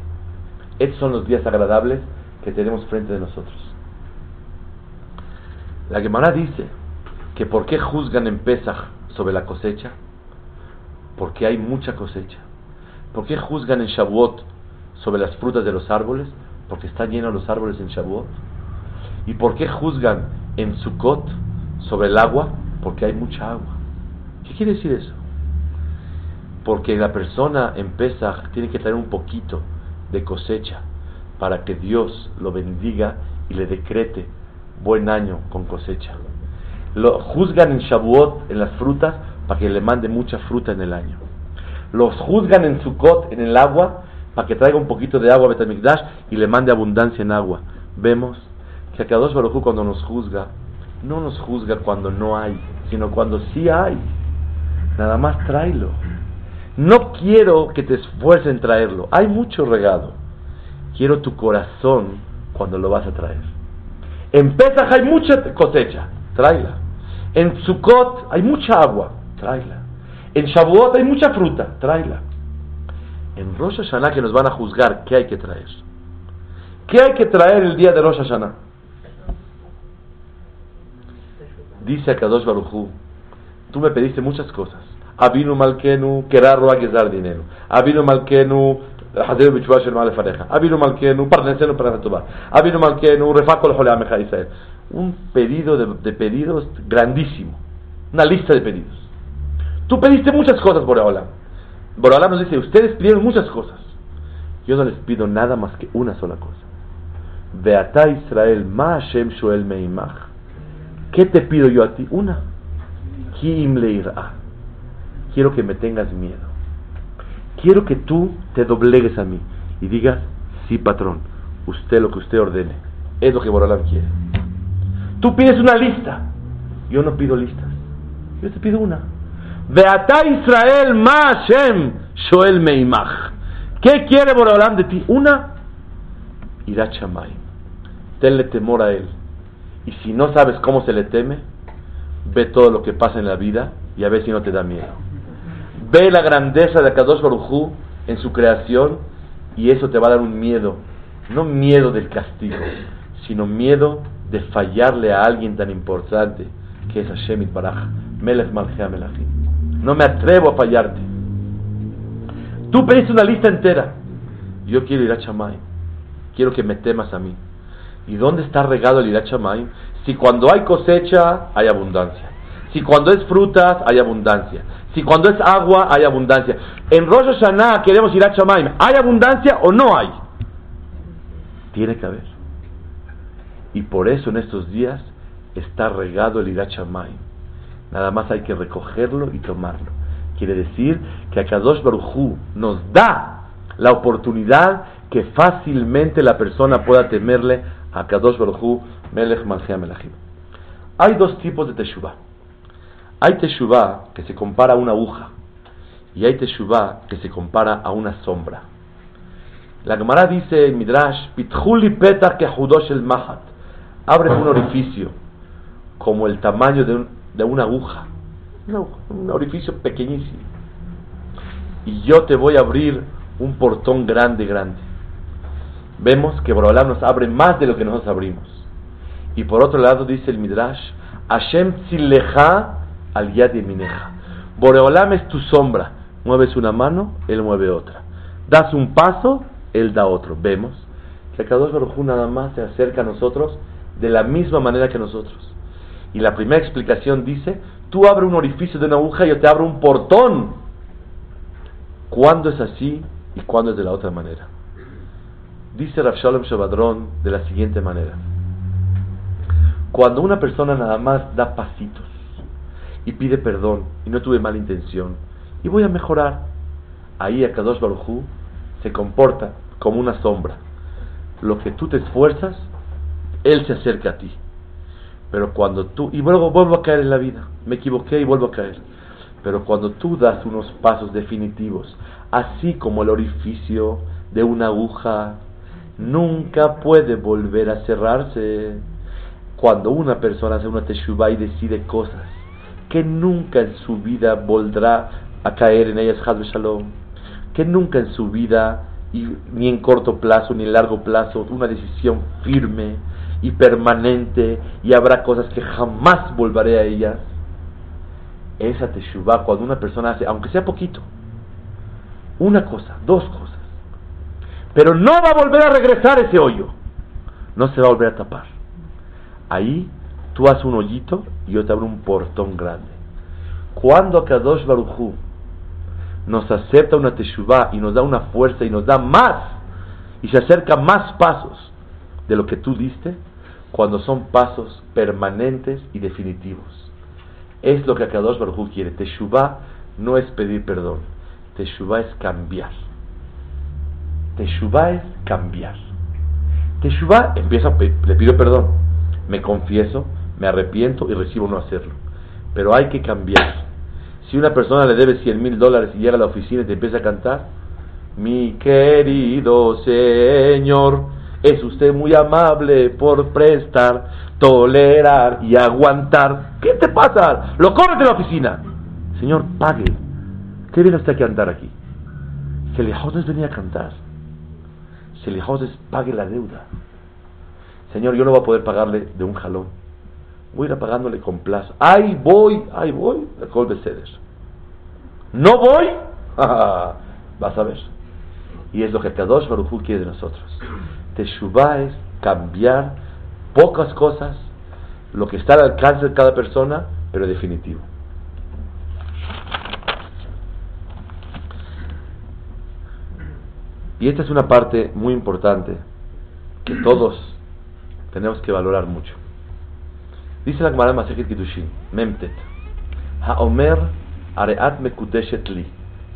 A: Estos son los días agradables que tenemos frente de nosotros. La Gemara dice que por qué juzgan en Pesach sobre la cosecha, porque hay mucha cosecha. ¿Por qué juzgan en Shavuot sobre las frutas de los árboles? Porque están llenos los árboles en Shavuot. ¿Y por qué juzgan en Sukkot sobre el agua? Porque hay mucha agua. ¿Qué quiere decir eso? Porque la persona en Pesach tiene que traer un poquito de cosecha para que Dios lo bendiga y le decrete buen año con cosecha. Lo juzgan en Shavuot, en las frutas, para que le mande mucha fruta en el año. Los juzgan en Sukkot, en el agua, para que traiga un poquito de agua a Betamikdash y le mande abundancia en agua. Vemos que Akadosh Baruj cuando nos juzga, no nos juzga cuando no hay, sino cuando sí hay. Nada más tráelo. No quiero que te esfuerces en traerlo. Hay mucho regado. Quiero tu corazón cuando lo vas a traer. En Pesach hay mucha cosecha. Tráela. En Sukkot hay mucha agua. Tráela. En Shavuot hay mucha fruta. Tráela. En Rosh Hashanah que nos van a juzgar, ¿qué hay que traer? ¿Qué hay que traer el día de Rosh Hashanah? Dice a Kadosh Baruchu, tú me pediste muchas cosas. Abinu Malkenu, Kerarro dar dinero. Abinu Malkenu, Un pedido de, pedidos grandísimo. Una lista de pedidos. Tú pediste muchas cosas, Boreolam. Boreolam nos dice, ustedes pidieron muchas cosas. Yo no les pido nada más que una sola cosa. Beata Israel, Ma Hashem Shoel Meimach. ¿Qué te pido yo a ti? Una. Kim quiero que me tengas miedo. Quiero que tú te doblegues a mí y digas, sí patrón, usted lo que usted ordene, es lo que Borolam quiere. Tú pides una lista, yo no pido listas, yo te pido una. Beata Israel ma Hashem Shoel Meimach. ¿Qué quiere Borolam de ti? Una, irá chamay. Tenle temor a él. Y si no sabes cómo se le teme, ve todo lo que pasa en la vida y a ver si no te da miedo. Ve la grandeza de Kadosh Barujú en su creación y eso te va a dar un miedo. No miedo del castigo, sino miedo de fallarle a alguien tan importante que es Hashem Baraj, Melech. No me atrevo a fallarte. Tú pediste una lista entera. Yo quiero ir a Chamay. Quiero que me temas a mí. ¿Y dónde está regado el ir a Chamay? Si cuando hay cosecha hay abundancia. Si cuando es frutas hay abundancia. Si cuando es agua hay abundancia. En Rosh Hashanah queremos ir a Shamaim. ¿Hay abundancia o no hay? Tiene que haber. Y por eso en estos días está regado el Irat Nada más hay que recogerlo y tomarlo. Quiere decir que Akadosh Baruchu nos da la oportunidad que fácilmente la persona pueda temerle a Akadosh Baruchu Melech Melachim. Hay dos tipos de Teshuvah. Hay Teshuvah que se compara a una aguja y hay Teshuvah que se compara a una sombra. La Gemara dice en Midrash, Pitchuli peta que el mahat. Abre un orificio como el tamaño de, una aguja. Un, orificio pequeñísimo. y yo te voy a abrir un portón grande, grande. Vemos que Borolam nos abre más de lo que nosotros abrimos. Y por otro lado dice el Midrash, Hashem tzilecha al yad yemineja. Boreolam es tu sombra. Mueves una mano, él mueve otra. Das un paso, él da otro. Vemos que Kadosh Baruj nada más se acerca a nosotros de la misma manera que nosotros. Y la primera explicación dice, tú abres un orificio de una aguja y yo te abro un portón. ¿Cuándo es así y cuándo es de la otra manera? Dice Rav Shalom Shabadron de la siguiente manera. Cuando una persona nada más da pasitos y pide perdón y no tuve mala intención y voy a mejorar, ahí Akadosh Baruj se comporta como una sombra. Lo que tú te esfuerzas, Él se acerca a ti. Pero cuando tú, y luego vuelvo a caer en la vida, me equivoqué y vuelvo a caer. Pero cuando tú das unos pasos definitivos, así como el orificio de una aguja, nunca puede volver a cerrarse cuando una persona hace una teshuva y decide cosas que nunca en su vida volverá a caer en ellas, Shalom, que nunca en su vida, ni en corto plazo ni en largo plazo, una decisión firme y permanente, y habrá cosas que jamás volveré a ellas. Esa teshuva, cuando una persona hace, aunque sea poquito, una cosa, dos cosas, pero no va a volver a regresar ese hoyo, no se va a volver a tapar Ahí tú haces un hoyito y yo te abro un portón grande. Cuando Kadosh Baruchu nos acepta una teshuvah y nos da una fuerza y nos da más y se acerca más pasos de lo que tú diste, cuando son pasos permanentes y definitivos. Es lo que Kadosh Baruchu quiere. Teshuvah no es pedir perdón. Teshuvah es cambiar. Teshuvah es cambiar. Teshuvah empieza, le pido perdón me confieso, me arrepiento y recibo no hacerlo. Pero hay que cambiar. Si una persona le debe 100 mil dólares y llega a la oficina y te empieza a cantar, mi querido Señor, es usted muy amable por prestar, tolerar y aguantar. ¿Qué te pasa? Lo corres de la oficina. Señor, pague. ¿Qué viene usted a cantar aquí? Selijotes venía a cantar. Selijotes pague la deuda. Señor, yo no voy a poder pagarle de un jalón. Voy a ir pagándole con plazo. ¡Ay, voy! ¡Ay, voy! El ceder. ¿No voy? Vas a ver. Y es lo que Kadosh Baruj quiere de nosotros. Teshuvah es cambiar pocas cosas, lo que está al alcance de cada persona, pero definitivo. Y esta es una parte muy importante que todos tenemos que valorar mucho. Dice la Gemara Masechet Kiddushin, Memtet, Haomer Areat Mekudeshet Li.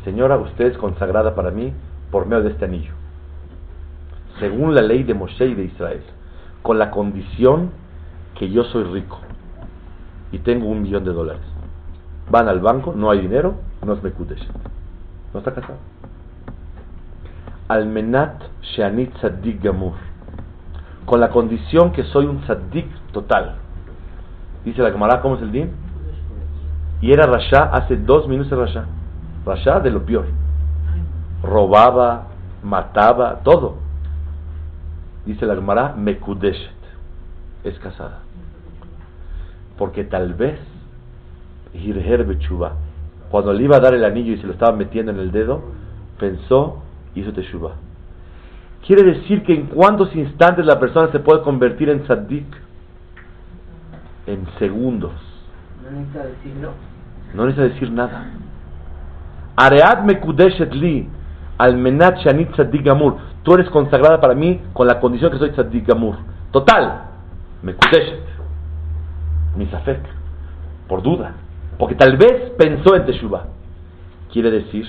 A: Señora, usted es consagrada para mí por medio de este anillo. Según la ley de Moshe y de Israel, con la condición que yo soy rico y tengo un millón de dólares. Van al banco, no hay dinero, no es Mekudeshet. No está casado. Almenat Sheanit Tzadik Gamur con la condición que soy un tzaddik total. Dice la camarada, ¿cómo es el din? Y era Rasha hace dos minutos de Rasha. Rasha de lo peor. Robaba, mataba, todo. Dice la Gemara, Mekudeshet. Es casada. Porque tal vez, Hirher Bechuba, cuando le iba a dar el anillo y se lo estaba metiendo en el dedo, pensó, hizo Teshuba. Quiere decir que en cuántos instantes la persona se puede convertir en tzaddik. En segundos.
B: No necesita decir no.
A: No necesita decir nada. Areat mekudeshet li almenat shanit tzaddik amur. Tú eres consagrada para mí con la condición que soy tzaddik amur. Total. Mekudeshet. Misafek. Por duda. Porque tal vez pensó en Teshuvah. Quiere decir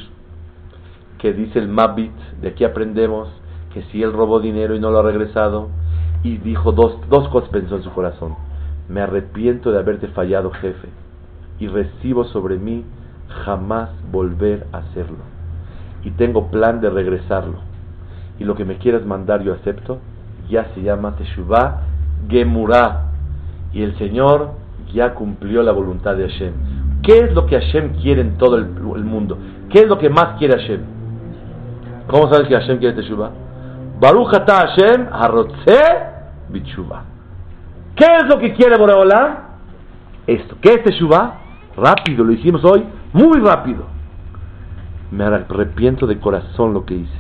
A: que dice el Mabit, de aquí aprendemos que si él robó dinero y no lo ha regresado, y dijo dos, dos cosas pensó en su corazón. Me arrepiento de haberte fallado, jefe, y recibo sobre mí jamás volver a hacerlo. Y tengo plan de regresarlo. Y lo que me quieras mandar yo acepto, ya se llama Teshuvah Gemurah. Y el Señor ya cumplió la voluntad de Hashem. ¿Qué es lo que Hashem quiere en todo el, mundo? ¿Qué es lo que más quiere Hashem? ¿Cómo sabes que Hashem quiere Teshuvah? Baruch Hashem harotze bichuvah. ¿Qué es lo que quiere Boreolam? Esto. ¿Qué es Teshuvah? Rápido, lo hicimos hoy, muy rápido. Me arrepiento de corazón lo que hice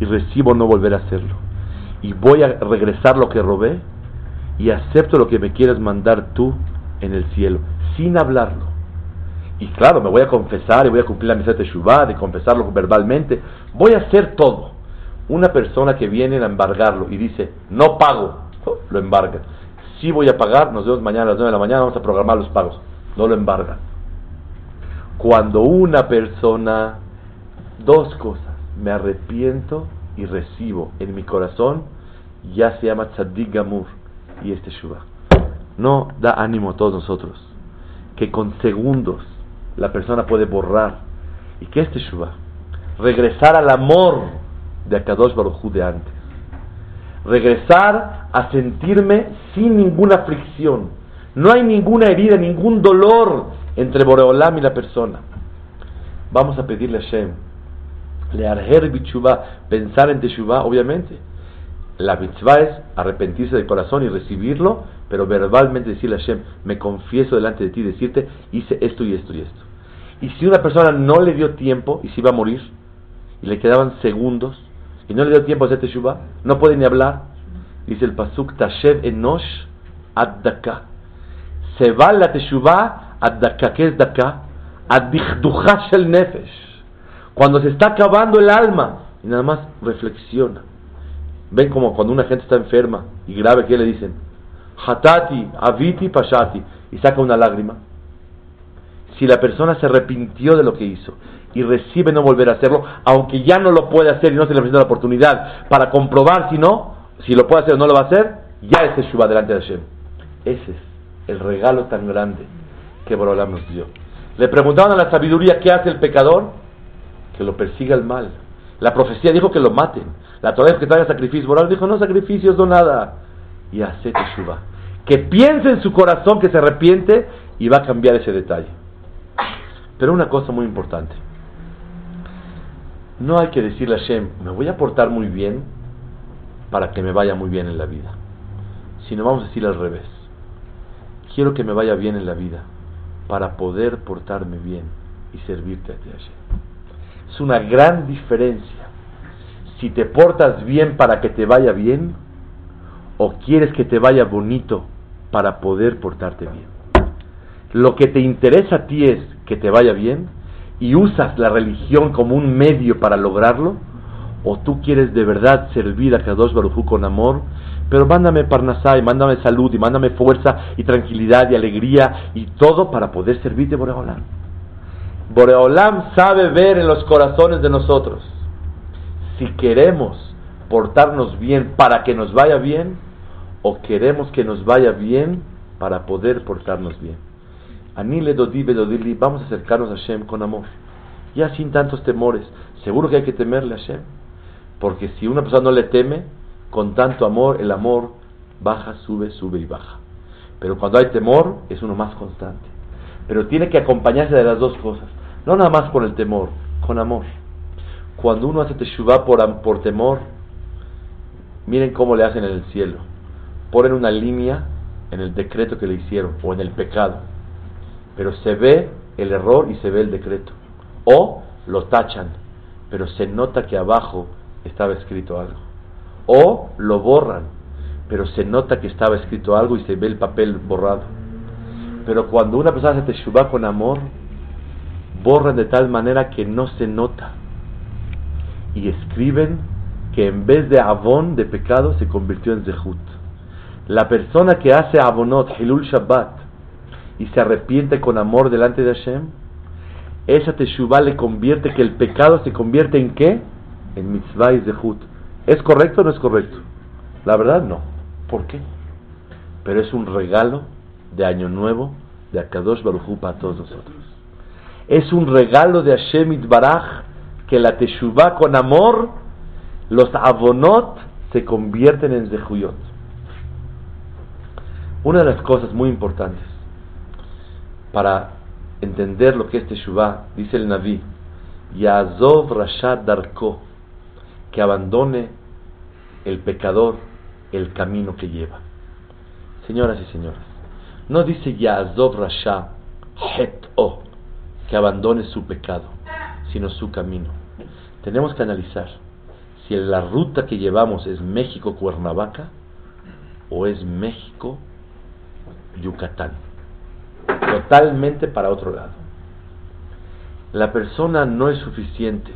A: y recibo no volver a hacerlo. Y voy a regresar lo que robé y acepto lo que me quieras mandar tú en el cielo, sin hablarlo. Y claro, me voy a confesar y voy a cumplir la misa de Teshuvah, de confesarlo verbalmente. Voy a hacer todo. Una persona que viene a embargarlo y dice, no pago, lo embarga. Si voy a pagar, nos vemos mañana a las 9 de la mañana, vamos a programar los pagos. No lo embargan. Cuando una persona, dos cosas, me arrepiento y recibo en mi corazón, ya se llama Tzadik Gamur y este Shubá. No da ánimo a todos nosotros que con segundos la persona puede borrar y que este Shubá, regresar al amor de Akadosh Baruj de antes, regresar a sentirme sin ninguna fricción, no hay ninguna herida, ningún dolor entre Boreolam y la persona. Vamos a pedirle a Shem Learher bichuvá, pensar en Teshuvah, obviamente. La mitzvah es arrepentirse de corazón y recibirlo, pero verbalmente decirle a Hashem, me confieso delante de ti, decirte, hice esto y esto y esto. Y si una persona no le dio tiempo y se iba a morir, y le quedaban segundos, y no le dio tiempo a hacer Teshuvah, no puede ni hablar, dice el Pasuk, Tashev Enosh Addaka. Se va la Teshuvah Addaka, ¿qué es Daka? Shel Nefesh cuando se está acabando el alma y nada más reflexiona. Ven como cuando una gente está enferma y grave, ¿qué le dicen? Hatati, aviti, pashati. Y saca una lágrima. Si la persona se arrepintió de lo que hizo y recibe no volver a hacerlo, aunque ya no lo puede hacer y no se le presenta la oportunidad para comprobar si no, si lo puede hacer o no lo va a hacer, ya es Shuba delante de Hashem. Ese es el regalo tan grande que Borolam nos dio. Le preguntaban a la sabiduría qué hace el pecador que lo persiga el mal. La profecía dijo que lo maten. La Torah que traiga sacrificio. moral dijo, no sacrificios, no nada. Y hace suba Que piense en su corazón que se arrepiente y va a cambiar ese detalle. Pero una cosa muy importante. No hay que decirle a Shem, me voy a portar muy bien para que me vaya muy bien en la vida. Sino vamos a decir al revés. Quiero que me vaya bien en la vida para poder portarme bien y servirte a ti, Hashem. Es una gran diferencia. Si te portas bien para que te vaya bien o quieres que te vaya bonito para poder portarte bien. Lo que te interesa a ti es que te vaya bien y usas la religión como un medio para lograrlo o tú quieres de verdad servir a Kadosh Baruj con amor, pero mándame parnasá y mándame salud y mándame fuerza y tranquilidad y alegría y todo para poder servirte ahora. Boreolam sabe ver en los corazones de nosotros si queremos portarnos bien para que nos vaya bien o queremos que nos vaya bien para poder portarnos bien. Anile dodi vamos a acercarnos a Hashem con amor, ya sin tantos temores. Seguro que hay que temerle a Hashem, porque si una persona no le teme, con tanto amor, el amor baja, sube, sube y baja. Pero cuando hay temor, es uno más constante. Pero tiene que acompañarse de las dos cosas. No nada más por el temor, con amor. Cuando uno hace teshuvah por, por temor, miren cómo le hacen en el cielo. Ponen una línea en el decreto que le hicieron o en el pecado. Pero se ve el error y se ve el decreto. O lo tachan, pero se nota que abajo estaba escrito algo. O lo borran, pero se nota que estaba escrito algo y se ve el papel borrado. Pero cuando una persona hace teshuvah con amor, borran de tal manera que no se nota. Y escriben que en vez de avon de pecado se convirtió en zehut. La persona que hace avonot, Hilul Shabbat, y se arrepiente con amor delante de Hashem, esa teshuvah le convierte que el pecado se convierte en qué? En mitzvah y zehut. ¿Es correcto o no es correcto? La verdad no. ¿Por qué? Pero es un regalo de Año Nuevo de Akadosh Baruj para todos nosotros. Es un regalo de Hashem Baraj que la Teshuvah con amor, los avonot se convierten en zehuyot. Una de las cosas muy importantes para entender lo que es Teshuvah, dice el Naví, Yazov Rashad Darko, que abandone el pecador el camino que lleva. Señoras y señores, no dice Yazov Rashad Het O, que abandone su pecado, sino su camino. Tenemos que analizar si la ruta que llevamos es México-Cuernavaca o es México-Yucatán. Totalmente para otro lado. La persona no es suficiente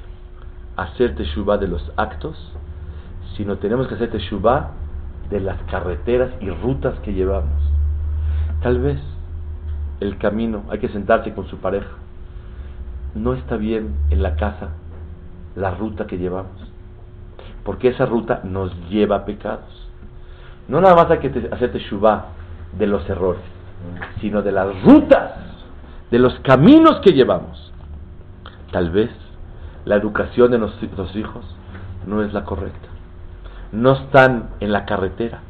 A: hacer teshuva de los actos, sino tenemos que hacer teshuva de las carreteras y rutas que llevamos. Tal vez el camino, hay que sentarse con su pareja. No está bien en la casa la ruta que llevamos, porque esa ruta nos lleva a pecados. No nada más hay que hacer teshuva de los errores, sino de las rutas, de los caminos que llevamos. Tal vez la educación de nuestros hijos no es la correcta. No están en la carretera.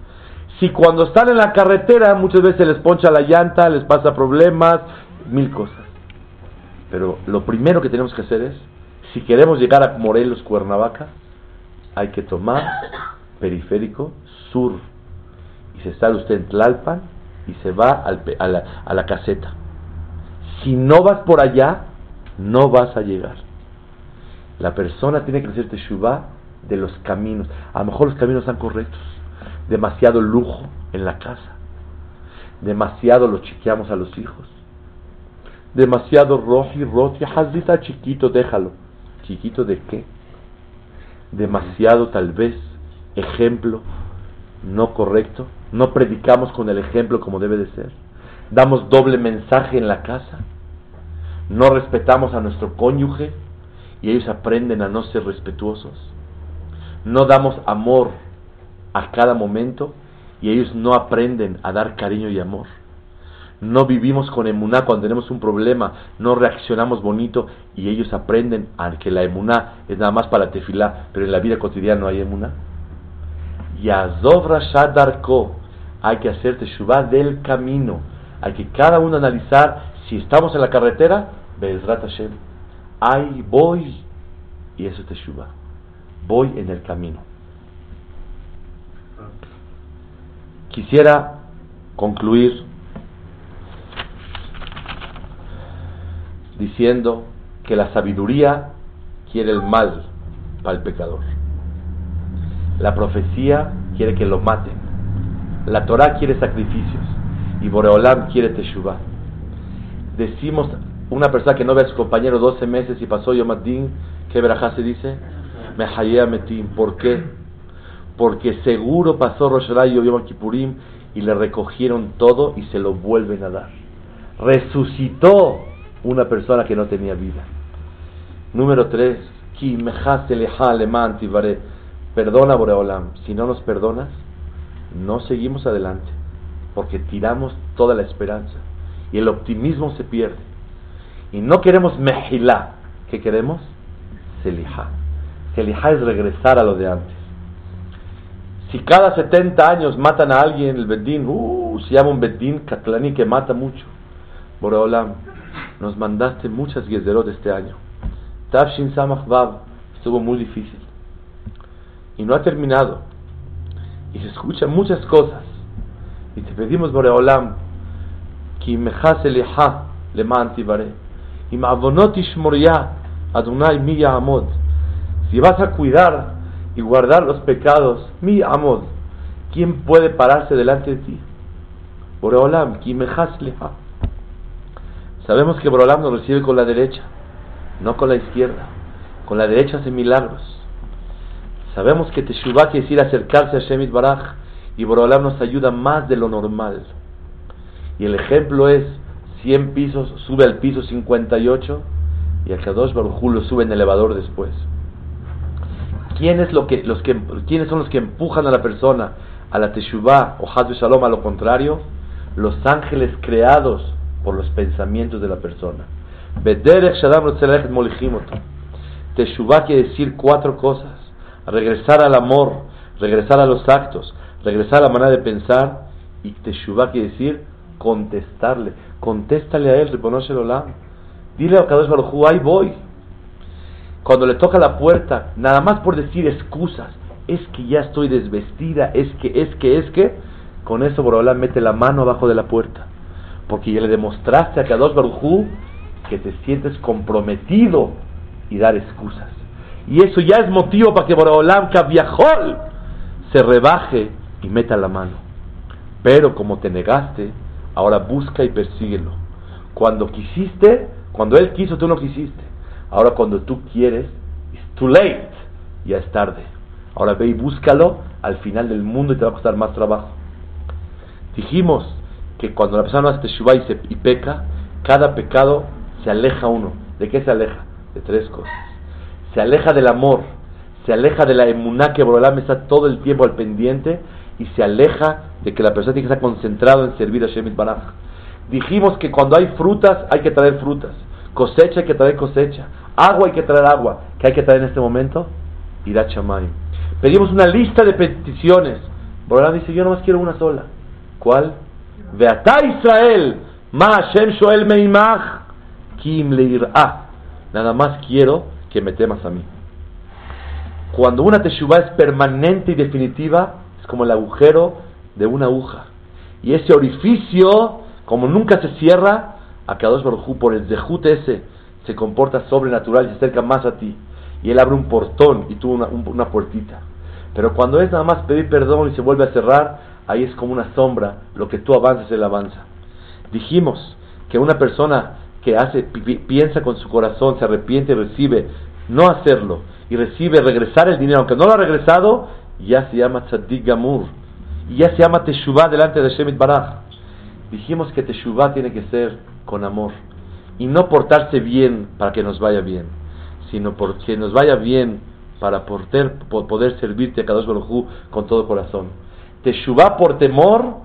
A: Si cuando están en la carretera muchas veces les poncha la llanta, les pasa problemas, mil cosas. Pero lo primero que tenemos que hacer es, si queremos llegar a Morelos, Cuernavaca, hay que tomar periférico sur. Y si está usted en Tlalpan, y se va a, la, caseta. Si no vas por allá, no vas a llegar. La persona tiene que hacer teshuva de los caminos. A lo mejor los caminos están correctos. Demasiado lujo en la casa. Demasiado lo chiqueamos a los hijos. Demasiado roji, roti, hazita chiquito, déjalo. ¿Chiquito de qué? Demasiado tal vez ejemplo no correcto no predicamos con el ejemplo como debe de ser, damos doble mensaje en la casa, no respetamos a nuestro cónyuge y ellos aprenden a no ser respetuosos, no damos amor a cada momento y ellos no aprenden a dar cariño y amor. No vivimos con emuná cuando tenemos un problema, no reaccionamos bonito y ellos aprenden a que la emuná es nada más para tefilá, pero en la vida cotidiana no hay emuná. Yazov Rashad Darko, hay que hacer teshuvah del camino. Hay que cada uno analizar si estamos en la carretera, Bezrat Hashem, ahí voy, y eso es teshuvah. Voy en el camino. Quisiera concluir diciendo que la sabiduría quiere el mal para el pecador. La profecía quiere que lo maten. La Torah quiere sacrificios y Boreolam quiere Teshuvah. Decimos una persona que no ve a su compañero 12 meses y pasó Yom Adin, ¿qué verajá se dice? Me metim. ¿Por qué? Porque seguro pasó Rosh y Yom Kippurim y le recogieron todo y se lo vuelven a dar. Resucitó una persona que no tenía vida. Número 3. Ki Perdona, Boreolam. Si no nos perdonas, no seguimos adelante, porque tiramos toda la esperanza y el optimismo se pierde. Y no queremos mejilá, ¿qué queremos? Selijá. Selijá es regresar a lo de antes. Si cada 70 años matan a alguien, el Bedín, uh, se llama un Bedín Katlani que mata mucho. Boreolam, nos mandaste muchas de este año. Tafshin Samach estuvo muy difícil y no ha terminado. Y se escuchan muchas cosas. Y te pedimos, Boreolam, que mejase leha leman tibare. Y ma'avonot ishmoria Adonai mi amod. Si vas a cuidar y guardar los pecados, mi amod, ¿quién puede pararse delante de ti? Boreolam, que mejas leha. Sabemos que Boreolam nos recibe con la derecha, no con la izquierda. Con la derecha hace milagros. Sabemos que Teshuvah quiere decir acercarse a Shemit Baraj y Borolam nos ayuda más de lo normal. Y el ejemplo es 100 pisos, sube al piso 58 y a Kadosh Baruj lo sube en elevador después. ¿Quién es que, los que, ¿Quiénes son los que empujan a la persona a la Teshuvah o Haz Shalom a lo contrario? Los ángeles creados por los pensamientos de la persona. Teshuvah quiere decir cuatro cosas regresar al amor, regresar a los actos, regresar a la manera de pensar y Teshuvah quiere decir contestarle, contéstale a él, reconoce Dile a Kadosh Baruj ahí voy. Cuando le toca la puerta, nada más por decir excusas, es que ya estoy desvestida, es que, es que, es que, con eso Borobalá mete la mano abajo de la puerta. Porque ya le demostraste a Kadosh Baruj que te sientes comprometido y dar excusas. Y eso ya es motivo para que Borobalá viajó se rebaje y meta la mano. Pero como te negaste, ahora busca y persíguelo. Cuando quisiste, cuando él quiso, tú no quisiste. Ahora cuando tú quieres, it's too late, ya es tarde. Ahora ve y búscalo al final del mundo y te va a costar más trabajo. Dijimos que cuando la persona hace teshuva y, se, y peca, cada pecado se aleja uno. ¿De qué se aleja? De tres cosas. Se aleja del amor, se aleja de la emuná que Borolam está todo el tiempo al pendiente y se aleja de que la persona tiene que estar concentrado en servir a Shemit Baraj. Dijimos que cuando hay frutas hay que traer frutas, cosecha hay que traer cosecha, agua hay que traer agua. ¿Qué hay que traer en este momento? Irá Chamay. Pedimos una lista de peticiones. Borolam dice, yo nomás quiero una sola. ¿Cuál? Veata Israel, ma Hashem Shoel Meimach, Kim Leirah. Nada más quiero que me temas a mí. Cuando una teshuva es permanente y definitiva, es como el agujero de una aguja. Y ese orificio, como nunca se cierra, a Kadosh Baruj por el zehut ese, se comporta sobrenatural y se acerca más a ti. Y él abre un portón y tú una, una puertita. Pero cuando es nada más pedir perdón y se vuelve a cerrar, ahí es como una sombra. Lo que tú avanzas, él avanza. Dijimos que una persona que hace, piensa con su corazón, se arrepiente y recibe no hacerlo y recibe regresar el dinero, aunque no lo ha regresado, ya se llama tzaddik gamur y ya se llama teshuvah delante de Shemit Baraj. Dijimos que teshuvah tiene que ser con amor y no portarse bien para que nos vaya bien, sino porque nos vaya bien para poder, poder servirte a Kadosh Baruj con todo corazón. Teshuvah por temor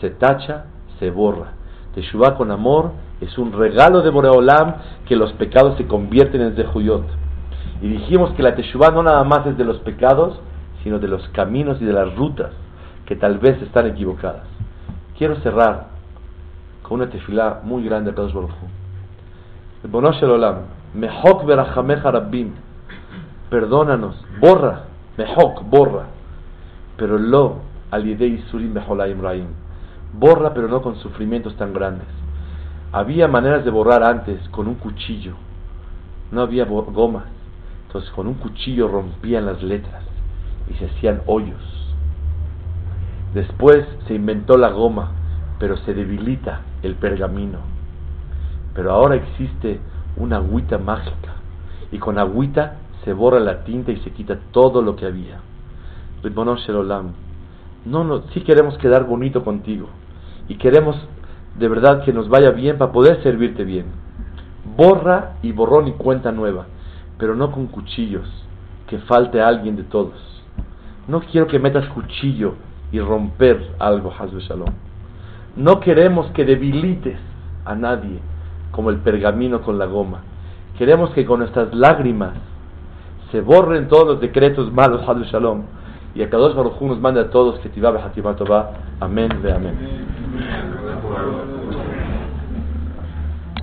A: se tacha, se borra. Teshuvah con amor es un regalo de Boreolam que los pecados se convierten en Zehuyot. Y dijimos que la Teshuvah no nada más es de los pecados, sino de los caminos y de las rutas que tal vez están equivocadas. Quiero cerrar con una tefilá muy grande a Kadosh Baruch Bonosh Olam, Mehok perdónanos, borra, Mehok, borra, pero lo al Surim Beholaim Raim, borra pero no con sufrimientos tan grandes. Había maneras de borrar antes con un cuchillo, no había gomas, entonces con un cuchillo rompían las letras y se hacían hoyos. Después se inventó la goma, pero se debilita el pergamino. Pero ahora existe una agüita mágica y con agüita se borra la tinta y se quita todo lo que había. No, no, sí queremos quedar bonito contigo y queremos de verdad que nos vaya bien para poder servirte bien. Borra y borrón y cuenta nueva pero no con cuchillos, que falte alguien de todos. No quiero que metas cuchillo y romper algo, Hazbe Shalom. No queremos que debilites a nadie como el pergamino con la goma. Queremos que con nuestras lágrimas se borren todos los decretos malos, Hazbe Shalom. Y a dos Baruj nos mande a todos que Tibá Amén, ve amén. Amen.